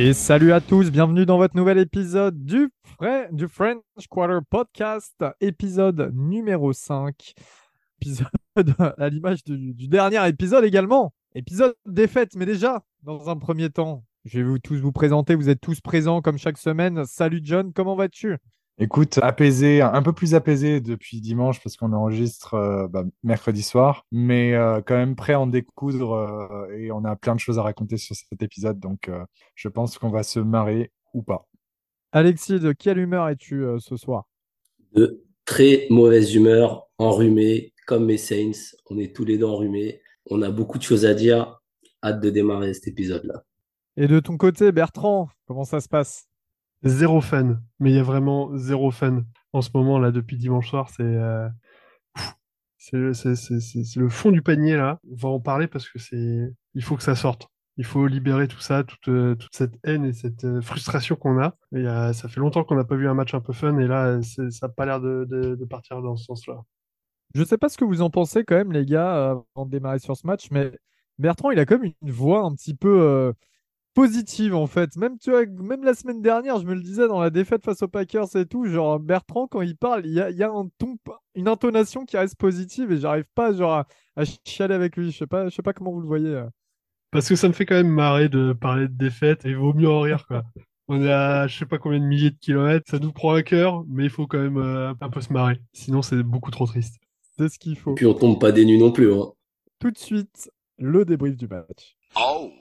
Et salut à tous, bienvenue dans votre nouvel épisode du, French Quarter Podcast, épisode numéro 5. Épisode à l'image du, du dernier épisode également. Épisode défaite, mais déjà, dans un premier temps, je vais vous tous vous présenter. Vous êtes tous présents comme chaque semaine. Salut John, comment vas-tu? Écoute, apaisé, un peu plus apaisé depuis dimanche parce qu'on enregistre euh, bah, mercredi soir, mais euh, quand même prêt à en découdre euh, et on a plein de choses à raconter sur cet épisode, donc je pense qu'on va se marrer ou pas. Alexis, de quelle humeur es-tu ce soir? De très mauvaise humeur, enrhumé, comme mes Saints. On est tous les deux enrhumés. On a beaucoup de choses à dire. Hâte de démarrer cet épisode-là. Et de ton côté, Bertrand, comment ça se passe? Zéro fan, mais il y a vraiment zéro fan. En ce moment, là, depuis dimanche soir, c'est euh, c'est le fond du panier, là. On va en parler parce que c'est il faut que ça sorte. Il faut libérer tout ça, toute, euh, toute cette haine et cette euh, frustration qu'on a. Et, ça fait longtemps qu'on n'a pas vu un match un peu fun et là, ça n'a pas l'air de, de, partir dans ce sens-là. Je sais pas ce que vous en pensez quand même, les gars, avant de démarrer sur ce match, mais Bertrand, il a quand même une voix un petit peu positive en fait. Même, tu vois, même la semaine dernière, je me le disais dans la défaite face aux Packers et tout, genre Bertrand, quand il parle, il y a, y a, un ton, une intonation qui reste positive et j'arrive pas genre à, chialer avec lui. Je sais pas, je sais pas comment vous le voyez. Euh. Parce que ça me fait quand même marrer de parler de défaite et il vaut mieux en rire quoi. On est à je sais pas combien de milliers de kilomètres, ça nous prend un cœur, mais il faut quand même euh, un peu se marrer. Sinon, c'est beaucoup trop triste. C'est ce qu'il faut. Et puis on tombe pas des nues non plus. Hein. Tout de suite, le débrief du match. Oh.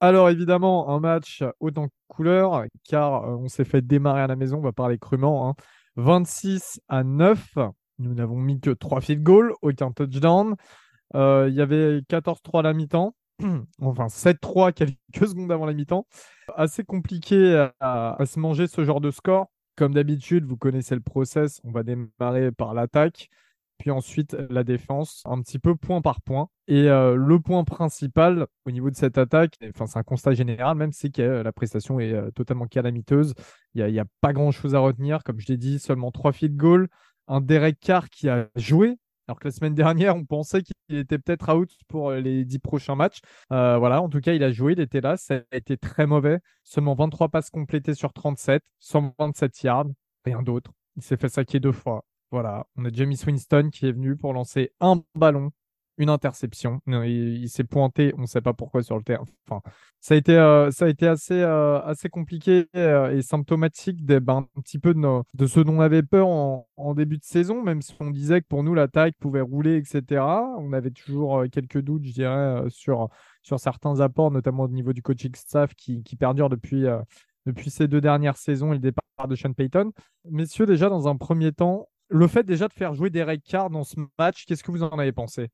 Alors évidemment, un match haut en couleur, car euh, on s'est fait démarrer à la maison, on va parler crûment. 26 hein. à 9, nous n'avons mis que 3 field goals, aucun touchdown. Euh, il y avait 14-3 à la mi-temps, enfin 7-3 quelques secondes avant la mi-temps. Assez compliqué à, à, se manger ce genre de score. Comme d'habitude, vous connaissez le process, on va démarrer par l'attaque puis ensuite la défense, un petit peu point par point. Et euh, le point principal au niveau de cette attaque, enfin c'est un constat général même, c'est que la prestation est euh, totalement calamiteuse. Il n'y a, pas grand-chose à retenir. Comme je l'ai dit, seulement trois field goals. Un Derek Carr qui a joué, alors que la semaine dernière, on pensait qu'il était peut-être out pour les dix prochains matchs. Euh, voilà, en tout cas, il a joué, il était là. Ça a été très mauvais. Seulement 23 passes complétées sur 37, 127 yards, rien d'autre. Il s'est fait saquer deux fois. Voilà, on a Jamie Winston qui est venu pour lancer un ballon, une interception. Il, s'est pointé, on ne sait pas pourquoi sur le terrain. Enfin, ça a été, euh, ça a été assez, euh, assez compliqué euh, et symptomatique de, ben, un petit peu de, ce dont on avait peur en, début de saison, même si on disait que pour nous l'attaque pouvait rouler, etc. On avait toujours quelques doutes, je dirais, sur, sur certains apports, notamment au niveau du coaching staff qui, qui perdure depuis depuis ces deux dernières saisons et le départ de Sean Payton. Messieurs, déjà, dans un premier temps, le fait déjà de faire jouer Derek Carr dans ce match, qu'est-ce que vous en avez pensé?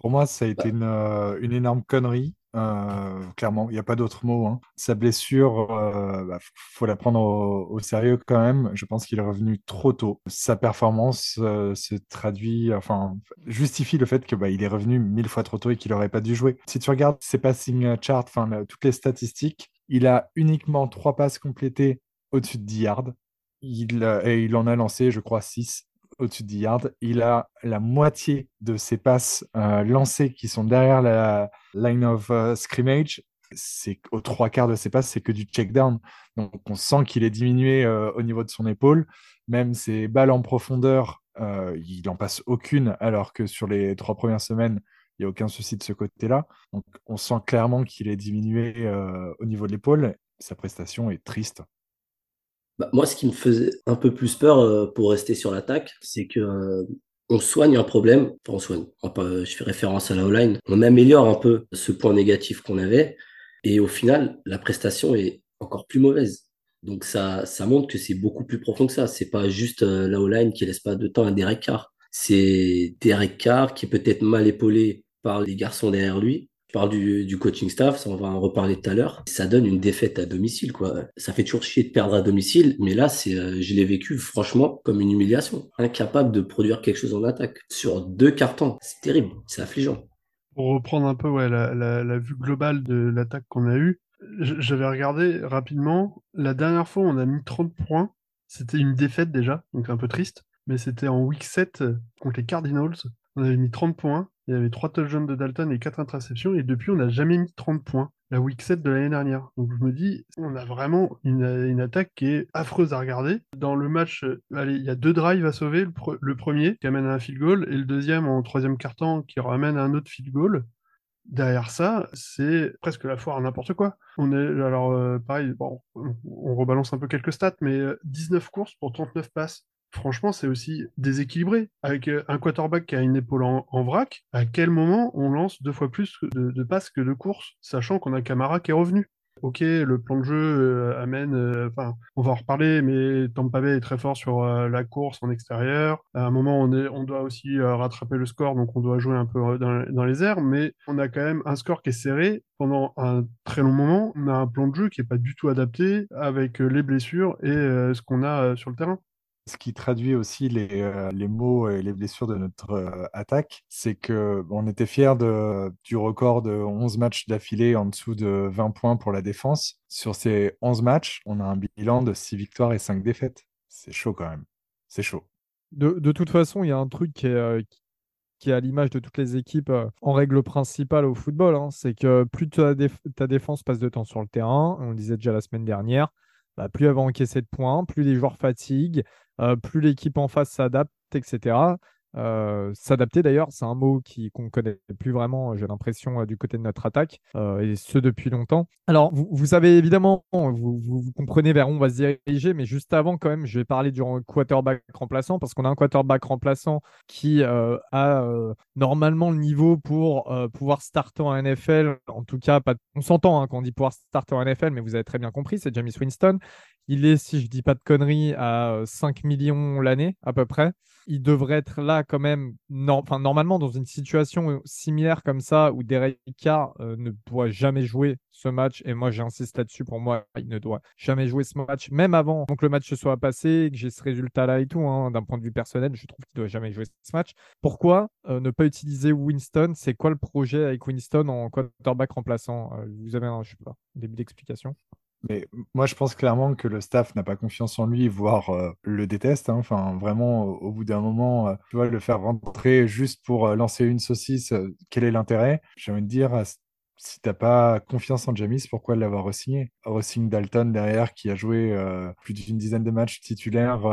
Pour moi, ça a été une, euh, une énorme connerie. Euh, clairement, il n'y a pas d'autre mot. Hein. Sa blessure, il euh, bah, faut la prendre au, sérieux quand même. Je pense qu'il est revenu trop tôt. Sa performance se traduit, enfin, justifie le fait que bah, il est revenu mille fois trop tôt et qu'il n'aurait pas dû jouer. Si tu regardes ses passing charts, enfin, toutes les statistiques, il a uniquement trois passes complétées au-dessus de 10 yards. Il, et il en a lancé, je crois, 6 au-dessus de 10 yards. Il a la moitié de ses passes euh, lancées qui sont derrière la line of euh, scrimmage. C'est aux trois quarts de ses passes, c'est que du check down. Donc on sent qu'il est diminué euh, au niveau de son épaule. Même ses balles en profondeur, il n'en passe aucune, alors que sur les trois premières semaines, il n'y a aucun souci de ce côté-là. Donc on sent clairement qu'il est diminué au niveau de l'épaule. Sa prestation est triste. Bah, moi, ce qui me faisait un peu plus peur euh, pour rester sur l'attaque, c'est que euh, on soigne un problème, enfin on soigne, je fais référence à la O-line, on améliore un peu ce point négatif qu'on avait, et au final, la prestation est encore plus mauvaise. Donc ça, ça montre que c'est beaucoup plus profond que ça. C'est pas juste euh, la O-line qui laisse pas de temps à Derek Carr. C'est Derek Carr qui est peut-être mal épaulé par les garçons derrière lui, je parle du, coaching staff, ça on va en reparler tout à l'heure. Ça donne une défaite à domicile, quoi. Ça fait toujours chier de perdre à domicile, mais là, c'est, euh, je l'ai vécu franchement comme une humiliation. Incapable de produire quelque chose en attaque sur deux cartons. C'est terrible, c'est affligeant. Pour reprendre un peu ouais, la, vue globale de l'attaque qu'on a eue, J'avais regardé rapidement. La dernière fois, on a mis 30 points. C'était une défaite déjà, donc un peu triste. Mais c'était en week 7 contre les Cardinals. On avait mis 30 points. Il y avait 3 touchdowns de Dalton et 4 interceptions. Et depuis, on n'a jamais mis 30 points. La week 7 de l'année dernière. Donc je me dis, on a vraiment une, attaque qui est affreuse à regarder. Dans le match, allez, il y a deux drives à sauver. Le, premier qui amène à un field goal et le deuxième en troisième quart-temps qui ramène à un autre field goal derrière ça, c'est presque la foire à n'importe quoi. Alors, euh, pareil, on rebalance un peu quelques stats, mais 19 euh, courses pour 39 passes. Franchement, c'est aussi déséquilibré. Avec euh, un quarterback qui a une épaule en, vrac, à quel moment on lance deux fois plus de, passes que de courses, sachant qu'on a Camara qui est revenu? Ok, le plan de jeu euh, amène, euh, enfin, on va en reparler, mais Tampa Bay est très fort sur la course en extérieur. À un moment, on, est, on doit aussi rattraper le score, donc on doit jouer un peu dans, les airs, mais on a quand même un score qui est serré pendant un très long moment. On a un plan de jeu qui est pas du tout adapté avec les blessures et ce qu'on a sur le terrain. Ce qui traduit aussi les, euh, les mots et les blessures de notre euh, attaque, c'est que on était fiers de, du record de 11 matchs d'affilée en dessous de 20 points pour la défense. Sur ces 11 matchs, on a un bilan de 6 victoires et 5 défaites. C'est chaud quand même. C'est chaud. De, de, toute façon, il y a un truc qui est, euh, qui est à l'image de toutes les équipes en règle principale au football. Hein. c'est que plus ta, ta, défense passe de temps sur le terrain, on le disait déjà la semaine dernière, bah, plus elle va encaisser de points, plus les joueurs fatiguent, euh, plus l'équipe en face s'adapte, etc. S'adapter d'ailleurs, c'est un mot qu'on ne connaît plus vraiment, j'ai l'impression, du côté de notre attaque, et ce depuis longtemps. Alors, vous, vous savez évidemment, vous, vous, comprenez vers où on va se diriger, mais juste avant, quand même, je vais parler du quarterback remplaçant, parce qu'on a un quarterback remplaçant qui a normalement le niveau pour pouvoir starter en NFL. En tout cas, pas... on s'entend hein, quand on dit pouvoir starter en NFL, mais vous avez très bien compris, c'est James Winston. Il est, si je dis pas de conneries, à 5 millions l'année à peu près. Il devrait être là quand même, enfin, normalement dans une situation similaire comme ça où Derek Carr euh, ne doit jamais jouer ce match. Et moi j'insiste là-dessus, pour moi il ne doit jamais jouer ce match, même avant que le match se soit passé, que j'ai ce résultat-là et tout, hein, d'un point de vue personnel, je trouve qu'il ne doit jamais jouer ce match. Pourquoi euh, ne pas utiliser Winston? C'est quoi le projet avec Winston en quarterback remplaçant? Euh, Vous avez un, sais pas, début d'explication? Mais moi, je pense clairement que le staff n'a pas confiance en lui, voire euh, le déteste. Hein. Enfin, vraiment, au, bout d'un moment, euh, tu vois, le faire rentrer juste pour euh, lancer une saucisse, quel est l'intérêt? J'ai envie de dire, si t'as pas confiance en Jamis, pourquoi l'avoir re-signé? Re-signe Dalton derrière qui a joué plus d'une dizaine de matchs titulaires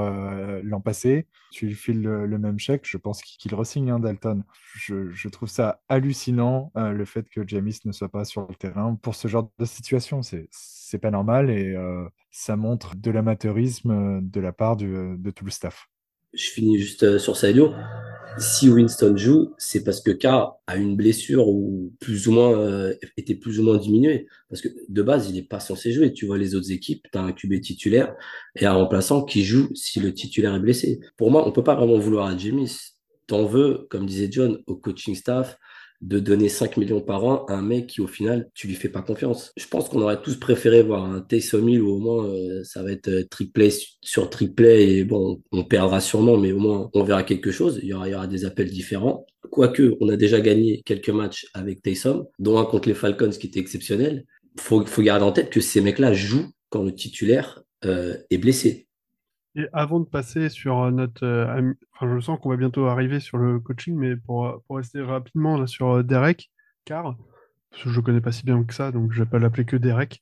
l'an passé. Tu lui files le, même chèque, je pense qu'il re-signe hein, Dalton. Je, trouve ça hallucinant le fait que Jamis ne soit pas sur le terrain pour ce genre de situation. C'est pas normal et ça montre de l'amateurisme de la part de tout le staff. Je finis juste sur Sadio si Winston joue, c'est parce que Carr a une blessure ou plus ou moins euh, était plus ou moins diminuée. Parce que de base, il n'est pas censé jouer. Tu vois les autres équipes, tu as un QB titulaire et un remplaçant qui joue si le titulaire est blessé. Pour moi, on peut pas vraiment vouloir à James. T'en veux, comme disait John, au coaching staff, de donner 5 millions par an à un mec qui, au final, tu lui fais pas confiance. Je pense qu'on aurait tous préféré voir un Taysom Hill où au moins euh, ça va être euh, sur triplé et bon, on perdra sûrement, mais au moins on verra quelque chose. Il y aura, il y aura des appels différents. Quoique, on a déjà gagné quelques matchs avec Taysom, dont un contre les Falcons qui était exceptionnel. Faut, faut garder en tête que ces mecs-là jouent quand le titulaire euh, est blessé. Et avant de passer sur notre. Euh, enfin, je sens qu'on va bientôt arriver sur le coaching, mais pour, pour rester rapidement là, sur euh, Derek, car je ne connais pas si bien que ça, donc je ne vais pas l'appeler que Derek.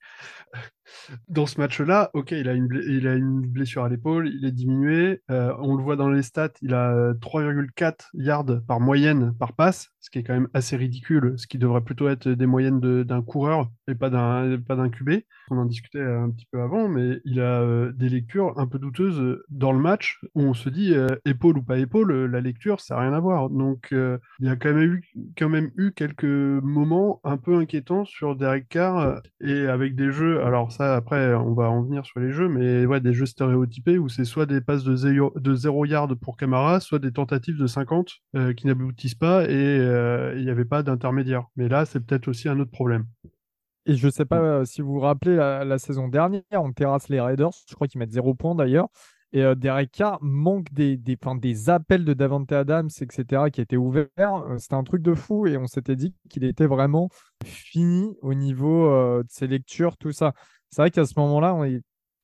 Dans ce match-là, ok, il a, une il a une blessure à l'épaule, il est diminué. Euh, on le voit dans les stats, il a 3,4 yards par moyenne par passe, ce qui est quand même assez ridicule, ce qui devrait plutôt être des moyennes d'un coureur et pas d'un QB. On en discutait un petit peu avant, mais il a euh, des lectures un peu douteuses dans le match où on se dit euh, épaule ou pas épaule, la lecture ça n'a rien à voir. Donc il y a quand même eu quand même eu quelques moments un peu inquiétants sur Derek Carr et avec des jeux. Alors ça, après, on va en venir sur les jeux, mais ouais, des jeux stéréotypés où c'est soit des passes de 0 de yard pour Camara, soit des tentatives de 50 euh, qui n'aboutissent pas et euh, il n'y avait pas d'intermédiaire. Mais là, c'est peut-être aussi un autre problème. Et je ne sais pas euh, si vous vous rappelez la, saison dernière, on terrasse les Raiders, je crois qu'ils mettent 0 points d'ailleurs. Et euh, Derek Carr manque des, des, des appels de Davante Adams, etc., qui étaient ouverts. C'était un truc de fou et on s'était dit qu'il était vraiment fini au niveau de ses lectures, tout ça. C'est vrai qu'à ce moment-là, on a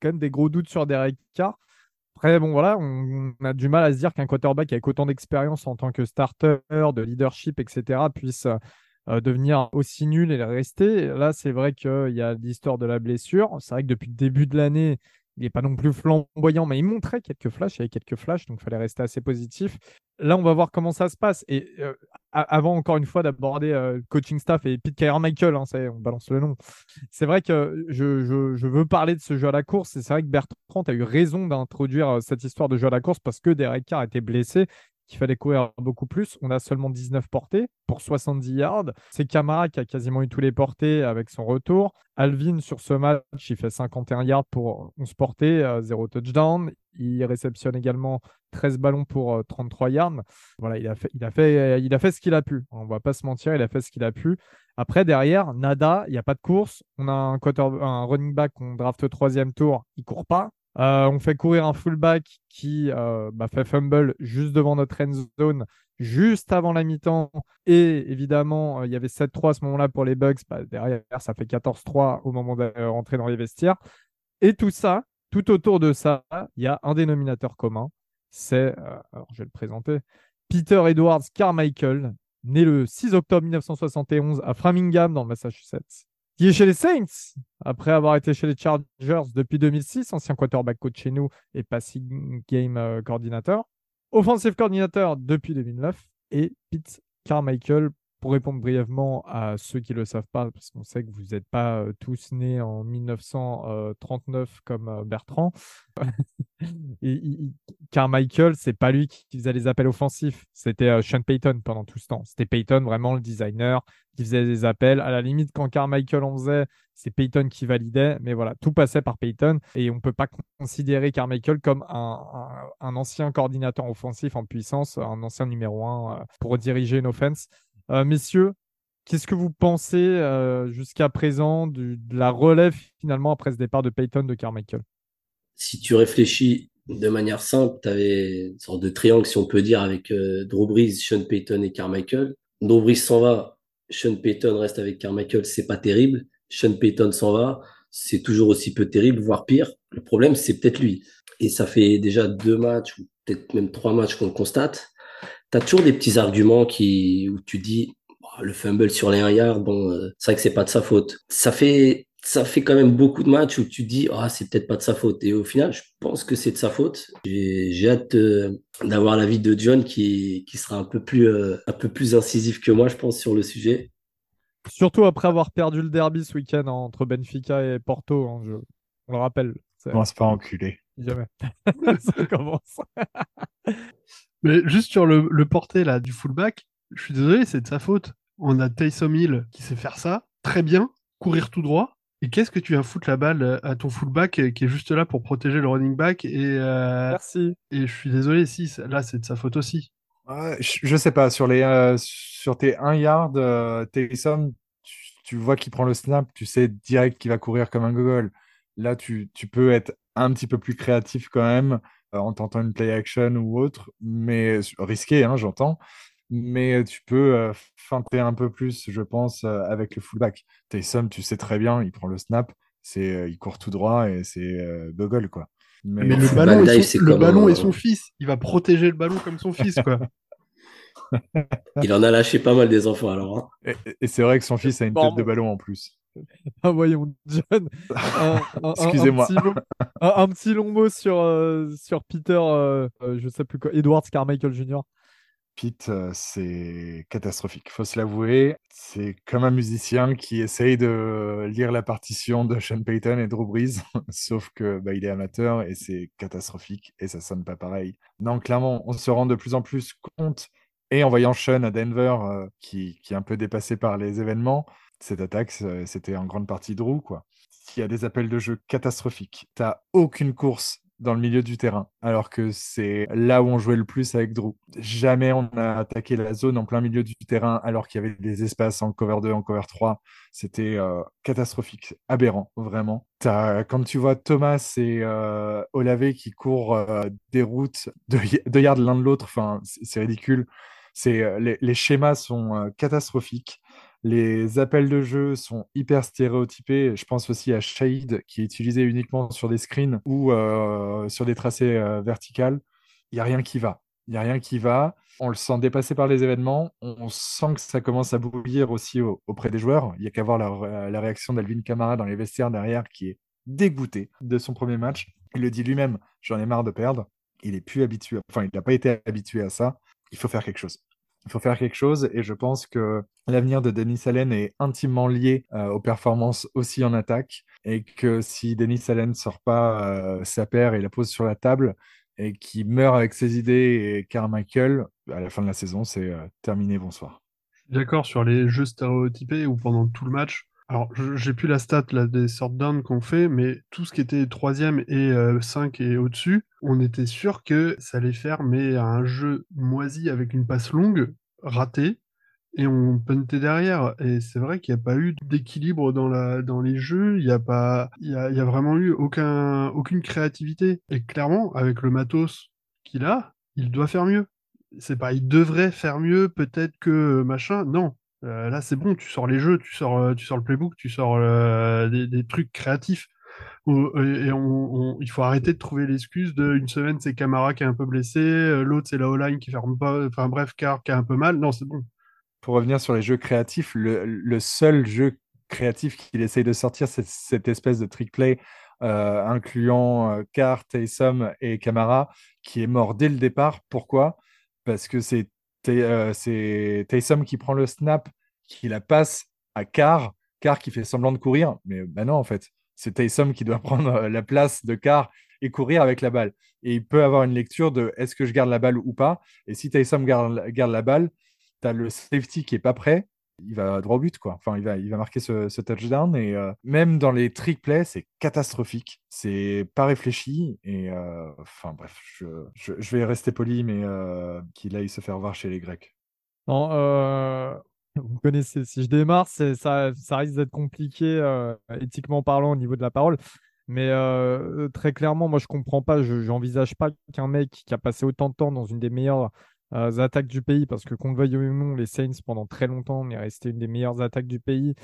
quand même des gros doutes sur Derek Carr. Après, bon, voilà, on, a du mal à se dire qu'un quarterback avec autant d'expérience en tant que starter, de leadership, etc., puisse euh, devenir aussi nul et rester. Là, c'est vrai qu'il y a l'histoire de la blessure. C'est vrai que depuis le début de l'année, il n'est pas non plus flamboyant, mais il montrait quelques flashs, il y avait quelques flashs, donc il fallait rester assez positif. Là, on va voir comment ça se passe. Et euh, avant, encore une fois, d'aborder euh, coaching staff et Pete Carmichael, hein, on balance le nom. C'est vrai que je, veux parler de ce jeu à la course. Et c'est vrai que Bertrand a eu raison d'introduire cette histoire de jeu à la course parce que Derek Carr était blessé qu'il fallait courir beaucoup plus. On a seulement 19 portées pour 70 yards. C'est Camara qui a quasiment eu tous les portées avec son retour. Alvin, sur ce match, il fait 51 yards pour 11 portées, 0 touchdown. Il réceptionne également 13 ballons pour 33 euh, yards. Voilà, il a fait, il a fait, il a fait ce qu'il a pu. On va pas se mentir, il a fait ce qu'il a pu. Après, derrière, nada, il n'y a pas de course. On a un, running back qu'on draft au troisième tour, il court pas. Euh, on fait courir un fullback qui euh, bah, fait fumble juste devant notre end zone, juste avant la mi-temps. Et évidemment, euh, il y avait 7-3 à ce moment-là pour les Bucks. Bah, derrière, ça fait 14-3 au moment de rentrer dans les vestiaires. Et tout ça, tout autour de ça, il y a un dénominateur commun. C'est, alors je vais le présenter, Peter Edwards Carmichael, né le 6 octobre 1971 à Framingham, dans le Massachusetts qui est chez les Saints, après avoir été chez les Chargers depuis 2006, ancien quarterback coach chez nous et passing game euh, coordinateur, offensive coordinateur depuis 2009, et Pete Carmichael, pour répondre brièvement à ceux qui ne le savent pas, parce qu'on sait que vous n'êtes pas euh, tous nés en 1939 comme euh, Bertrand, et, Carmichael, c'est pas lui qui faisait les appels offensifs, c'était Sean Payton pendant tout ce temps. C'était Payton vraiment le designer qui faisait des appels. À la limite, quand Carmichael en faisait, c'est Payton qui validait, mais voilà, tout passait par Payton et on ne peut pas considérer Carmichael comme un, ancien coordinateur offensif en puissance, un ancien numéro un euh, pour diriger une offense. Euh, messieurs, qu'est-ce que vous pensez euh, jusqu'à présent de la relève finalement après ce départ de Payton de Carmichael? Si tu réfléchis de manière simple, tu avais une sorte de triangle, si on peut dire, avec Drew Brees, Sean Payton et Carmichael. Drew Brees s'en va, Sean Payton reste avec Carmichael, c'est pas terrible. Sean Payton s'en va, c'est toujours aussi peu terrible, voire pire. Le problème, c'est peut-être lui. Et ça fait déjà deux matchs, ou peut-être même trois matchs qu'on le constate. Tu as toujours des petits arguments qui, où tu dis, oh, le fumble sur les 1 yard, bon, euh, c'est vrai que c'est pas de sa faute. Ça fait, ça fait quand même beaucoup de matchs où tu dis, ah, c'est peut-être pas de sa faute. Et au final, je pense que c'est de sa faute. J'ai hâte euh, d'avoir l'avis de John qui, qui sera un peu, plus, euh, un peu plus incisif que moi, je pense, sur le sujet. Surtout après avoir perdu le derby ce week-end entre Benfica et Porto, hein, je... on le rappelle. Commence pas enculé. Jamais. ça commence. Mais juste sur le, le porté là, du fullback, je suis désolé, c'est de sa faute. On a Taysom Hill qui sait faire ça très bien, courir tout droit. Et qu'est-ce que tu viens foutre la balle euh, à ton fullback euh, qui est juste là pour protéger le running back et, euh, Merci. Et je suis désolé, si, là, c'est de sa faute aussi. je, sais pas, sur, les, sur tes 1 yard, euh, Taysom, tu, tu, vois qu'il prend le snap, tu sais direct qu'il va courir comme un gogol. Là, tu, tu, peux être un petit peu plus créatif quand même en tentant une play action ou autre, mais risqué, hein, j'entends mais tu peux euh, feinter un peu plus, je pense, euh, avec le fullback. Taysom, tu sais très bien, il prend le snap, c'est, euh, il court tout droit et c'est gogol, quoi. Mais, le ballon, est son, le ballon est son fils. Il va protéger le ballon comme son fils, quoi. il en a lâché pas mal des enfants, alors. Hein. Et, c'est vrai que son fils a une tête de ballon en plus. Ah, voyons, John. Excusez-moi. Un, petit long mot sur, sur Peter, je sais plus quoi, Edwards Carmichael Jr. Pete, euh, c'est catastrophique. Faut se l'avouer, c'est comme un musicien qui essaye de lire la partition de Sean Payton et Drew Brees, sauf que bah, il est amateur et c'est catastrophique et ça sonne pas pareil. Non, clairement, on se rend de plus en plus compte et en voyant Sean à Denver, euh, qui, qui, est un peu dépassé par les événements, cette attaque, c'était en grande partie Drew, quoi. Il y a des appels de jeu catastrophiques. T'as aucune course dans le milieu du terrain, alors que c'est là où on jouait le plus avec Drew. Jamais on a attaqué la zone en plein milieu du terrain alors qu'il y avait des espaces en cover 2, en cover 3. C'était euh, catastrophique, aberrant, vraiment. quand tu vois Thomas et euh, Olavé qui courent euh, des routes de, yards l'un de l'autre, c'est ridicule. Les, schémas sont catastrophiques. Les appels de jeu sont hyper stéréotypés. Je pense aussi à Shade qui est utilisé uniquement sur des screens ou euh, sur des tracés euh, verticales. Il n'y a rien qui va. Il n'y a rien qui va. On le sent dépassé par les événements. On sent que ça commence à bouillir aussi auprès des joueurs. Il n'y a qu'à voir la, réaction d'Alvin Kamara dans les vestiaires derrière qui est dégoûté de son premier match. Il le dit lui-même, j'en ai marre de perdre. Il est plus habitué, enfin, il n'a pas été habitué à ça. Il faut faire quelque chose il faut faire quelque chose et je pense que l'avenir de Denis Allen est intimement lié euh, aux performances aussi en attaque et que si Denis Allen ne sort pas euh, sa paire et la pose sur la table et qu'il meurt avec ses idées et Carmichael, à la fin de la saison, c'est euh, terminé, bonsoir. D'accord sur les jeux stéréotypés ou pendant tout le match, alors, j'ai plus la stat là, des sortes down qu'on fait, mais tout ce qui était troisième et 5 et au-dessus, on était sûr que ça allait faire mais un jeu moisi avec une passe longue, ratée, et on puntait derrière. Et c'est vrai qu'il n'y a pas eu d'équilibre dans, les jeux, il n'y a, pas, il y a, vraiment eu aucun, aucune créativité. Et clairement, avec le matos qu'il a, il doit faire mieux. C'est pas, il devrait faire mieux, peut-être que machin. Non, euh, là, c'est bon, tu sors les jeux, tu sors, euh, tu sors le playbook, tu sors euh, des, trucs créatifs. Et il faut arrêter de trouver l'excuse de une semaine, c'est Camara qui est un peu blessé, l'autre, c'est la O-line qui ferme pas, enfin bref, Car qui a un peu mal. Non, c'est bon. Pour revenir sur les jeux créatifs, le, seul jeu créatif qu'il essaye de sortir, c'est cette espèce de trick play incluant Car, Taysom et Camara, qui est mort dès le départ. Pourquoi? Parce que c'est c'est Taysom qui prend le snap, qui la passe à Carr, Carr qui fait semblant de courir, mais ben non, en fait, c'est Taysom qui doit prendre euh, la place de Carr et courir avec la balle. Et il peut avoir une lecture de est-ce que je garde la balle ou pas. Et si Taysom garde, garde la balle, tu as le safety qui est pas prêt, il va droit au but, quoi. Enfin, il va, il va marquer ce, touchdown. Et euh, même dans les trick plays, c'est catastrophique. C'est pas réfléchi. Et euh, enfin, bref, je, je, vais rester poli, mais euh, qu'il aille se faire voir chez les Grecs. Non, vous connaissez, si je démarre, ça, ça risque d'être compliqué éthiquement parlant au niveau de la parole. Mais très clairement, moi, je comprends pas. Je n'envisage pas qu'un mec qui a passé autant de temps dans une des meilleures attaques du pays, parce que qu'on le veuille non, les Saints, pendant très longtemps, on est resté une des meilleures attaques du pays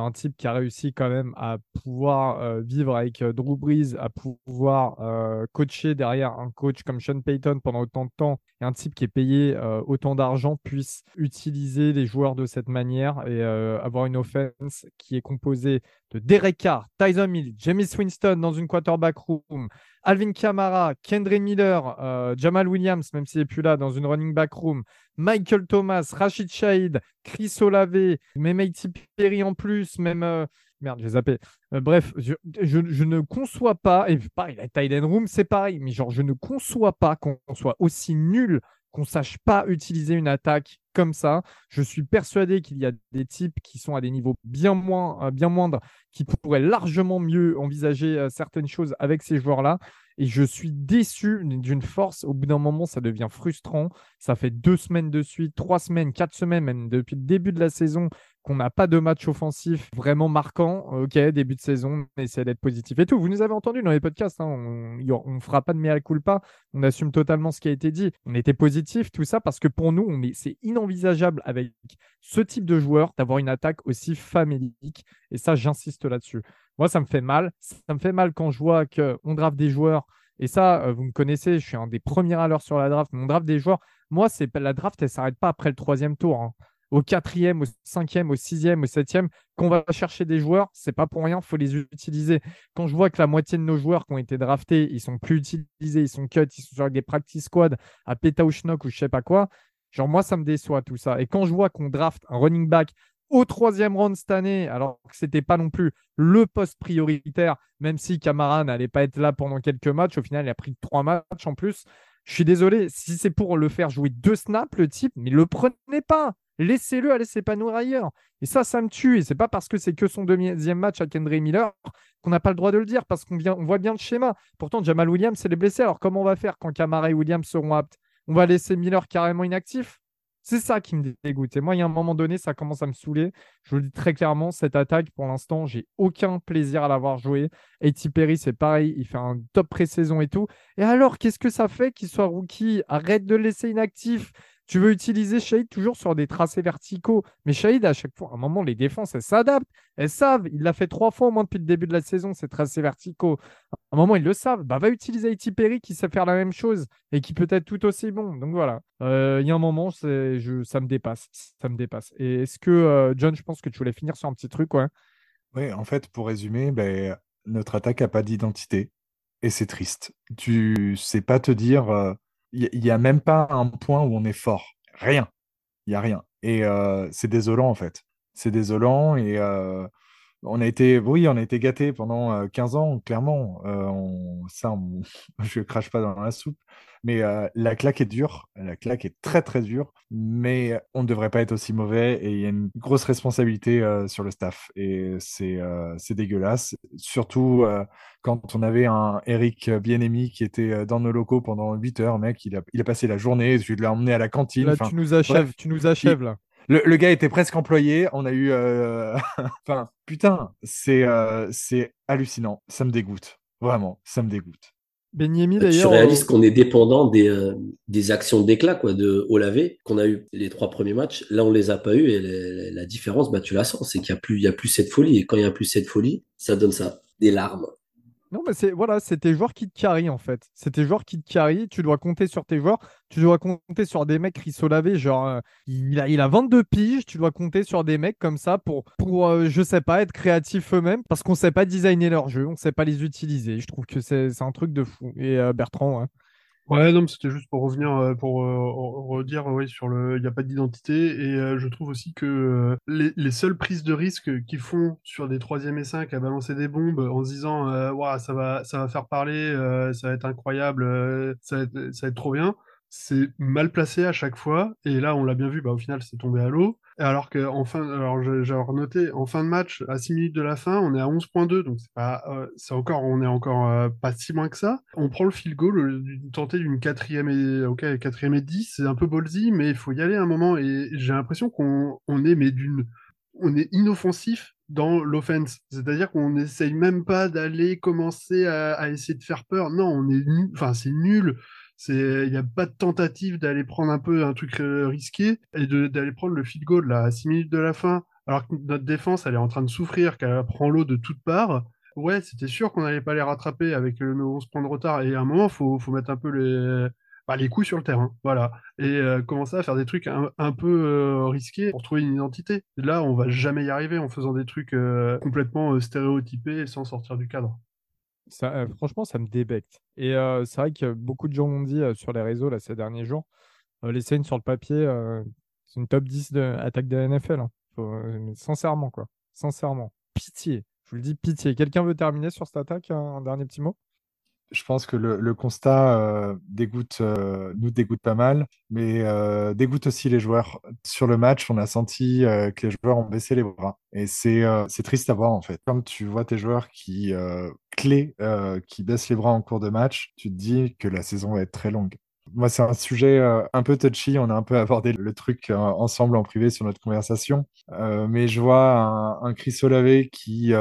un type qui a réussi quand même à pouvoir euh, vivre avec euh, Drew Brees, à pouvoir euh, coacher derrière un coach comme Sean Payton pendant autant de temps, et un type qui est payé autant d'argent puisse utiliser les joueurs de cette manière et avoir une offense qui est composée de Derek Carr, Tyson Hill, Jamie Winston dans une quarterback room, Alvin Kamara, Kendra Miller, Jamal Williams, même s'il n'est plus là, dans une running back room, Michael Thomas, Rachid Shahid, Chris Olave, même A.T. Perry en plus, même. Euh, merde, j'ai zappé. Euh, bref, je, ne conçois pas, et pareil, la Titan Room, c'est pareil, mais genre, je ne conçois pas qu'on soit aussi nul qu'on sache pas utiliser une attaque comme ça. Je suis persuadé qu'il y a des types qui sont à des niveaux bien, moins, euh, bien moindres, qui pourraient largement mieux envisager certaines choses avec ces joueurs-là. Et je suis déçu d'une force. Au bout d'un moment, ça devient frustrant. Ça fait deux semaines de suite, trois semaines, quatre semaines, même depuis le début de la saison, qu'on n'a pas de match offensif vraiment marquant. Ok, début de saison, on essaie d'être positif et tout. Vous nous avez entendu dans les podcasts, hein, on ne fera pas de mea culpa. On assume totalement ce qui a été dit. On était positif, tout ça, parce que pour nous, c'est inenvisageable avec ce type de joueur d'avoir une attaque aussi famélique. Et ça, j'insiste là-dessus. Moi, ça me fait mal. Ça me fait mal quand je vois qu'on draft des joueurs. Et ça, euh, vous me connaissez, je suis un des premiers à l'heure sur la draft. Mais on draft des joueurs. Moi, c'est la draft, elle ne s'arrête pas après le troisième tour. Hein. Au quatrième, au cinquième, au sixième, au septième, qu'on va chercher des joueurs, c'est pas pour rien, il faut les utiliser. Quand je vois que la moitié de nos joueurs qui ont été draftés, ils sont plus utilisés, ils sont cut, ils sont sur des practice squad à Peta ou Schnock ou je sais pas quoi, genre moi, ça me déçoit tout ça. Et quand je vois qu'on draft un running back au troisième round cette année, alors que ce n'était pas non plus le poste prioritaire, même si Camara n'allait pas être là pendant quelques matchs. Au final, il a pris trois matchs en plus. Je suis désolé, si c'est pour le faire jouer deux snaps, le type, mais le prenez pas. Laissez-le aller s'épanouir ailleurs. Et ça, ça me tue. Et c'est pas parce que c'est que son deuxième match à Kendry Miller qu'on n'a pas le droit de le dire, parce qu'on on voit bien le schéma. Pourtant, Jamal Williams, c'est les blessés. Alors, comment on va faire quand Camara et Williams seront aptes? On va laisser Miller carrément inactif? C'est ça qui me dégoûte. Et moi, il y a un moment donné, ça commence à me saouler. Je vous le dis très clairement, cette attaque, pour l'instant, j'ai aucun plaisir à l'avoir joué. Et Perry, c'est pareil, il fait un top pré-saison et tout. Et alors, qu'est-ce que ça fait qu'il soit rookie? Arrête de le laisser inactif. Tu veux utiliser Shahid toujours sur des tracés verticaux. Mais Shahid, à chaque fois, à un moment, les défenses, elles s'adaptent. Elles savent. Il l'a fait trois fois au moins depuis le début de la saison, ces tracés verticaux. À un moment, ils le savent. Bah, va utiliser Haiti Perry qui sait faire la même chose et qui peut être tout aussi bon. Donc voilà. Euh, il y a un moment, ça me dépasse. Ça me dépasse. Et est-ce que, euh, John, je pense que tu voulais finir sur un petit truc, ouais. Oui, en fait, pour résumer, ben, notre attaque n'a pas d'identité. Et c'est triste. Tu sais pas te dire. Euh, il n'y a même pas un point où on est fort. Rien. Il n'y a rien. Et euh, c'est désolant, en fait. C'est désolant. Et euh, on a été, oui, on a été gâtés pendant 15 euh, ans, clairement. On, ça, je ne crache pas dans la soupe. Mais la claque est dure, la claque est très très dure, mais on ne devrait pas être aussi mauvais et il y a une grosse responsabilité sur le staff et c'est c'est dégueulasse. Surtout quand on avait un Eric Bienemi qui était dans nos locaux pendant 8 heures, mec, il a, il a passé la journée, je l'ai emmené à la cantine. Là, tu nous achèves, tu nous achèves là. Le, gars était presque employé. On a eu. enfin, putain, c'est c'est hallucinant. Ça me dégoûte. Vraiment, ça me dégoûte. Benyemi bah, d'ailleurs. Tu réalises qu'on est dépendant des, euh, des actions d'éclat quoi, de Olavé qu'on a eu les trois premiers matchs. Là, on les a pas eu et la, différence, bah, tu la sens, c'est qu'il y a plus, il y a plus cette folie. Et quand il y a plus cette folie, ça donne ça, des larmes. Non, mais c'est voilà, c'est tes joueurs qui te carry en fait. C'est tes joueurs qui te carry. Tu dois compter sur tes joueurs. Tu dois compter sur des mecs Risolavé, genre euh, il, a, il a 22 piges. Tu dois compter sur des mecs comme ça pour, pour euh, je sais pas, être créatifs eux-mêmes parce qu'on sait pas designer leur jeu, on sait pas les utiliser. Je trouve que c'est un truc de fou. Et euh, Bertrand, ouais. Ouais, non, mais c'était juste pour revenir, euh, pour euh, redire, oui, sur le, il n'y a pas d'identité. Et euh, je trouve aussi que les, les seules prises de risque qu'ils font sur des troisième et 5 à balancer des bombes en se disant, ça va, ça va faire parler, ça va être incroyable, ça va être, ça va être trop bien, c'est mal placé à chaque fois. Et là, on l'a bien vu, bah, au final, c'est tombé à l'eau. Alors que en fin, alors j'ai noté en fin de match, à 6 minutes de la fin, on est à 11.2, donc c'est pas, euh, c'est encore, on est encore euh, pas si loin que ça. On prend le field goal, tenter d'une quatrième et, ok, quatrième et 10, c'est un peu ballsy, mais il faut y aller un moment. Et j'ai l'impression qu'on on est mais d'une, on est inoffensif dans l'offense. C'est-à-dire qu'on n'essaye même pas d'aller commencer à, à, essayer de faire peur. Non, on est enfin c'est nul il n'y a pas de tentative d'aller prendre un peu un truc euh, risqué et d'aller prendre le field goal là, à 6 minutes de la fin, alors que notre défense, elle est en train de souffrir, qu'elle prend l'eau de toutes parts. Ouais, c'était sûr qu'on n'allait pas les rattraper avec nos 11 points de retard. Et à un moment, faut, mettre un peu les, bah, les coups sur le terrain. Voilà. Et euh, commencer à faire des trucs un, peu euh, risqués pour trouver une identité. là, on va jamais y arriver en faisant des trucs complètement stéréotypés sans sortir du cadre. Euh, franchement, ça me débecte. Et euh, c'est vrai que beaucoup de gens l'ont dit euh, sur les réseaux là, ces derniers jours. les Saints sur le papier, c'est une top 10 de de la NFL. Hein. sincèrement, quoi. Sincèrement. Pitié. Je vous le dis, pitié. Quelqu'un veut terminer sur cette attaque Un dernier petit mot? Je pense que le, constat euh, dégoûte, euh, nous dégoûte pas mal, mais euh, dégoûte aussi les joueurs. Sur le match, on a senti que les joueurs ont baissé les bras. Et c'est triste à voir, en fait. Comme tu vois tes joueurs qui, clés, qui baissent les bras en cours de match, tu te dis que la saison va être très longue. Moi, c'est un sujet euh, un peu touchy. On a un peu abordé le truc euh, ensemble en privé sur notre conversation. Euh, mais je vois un, un Chris qui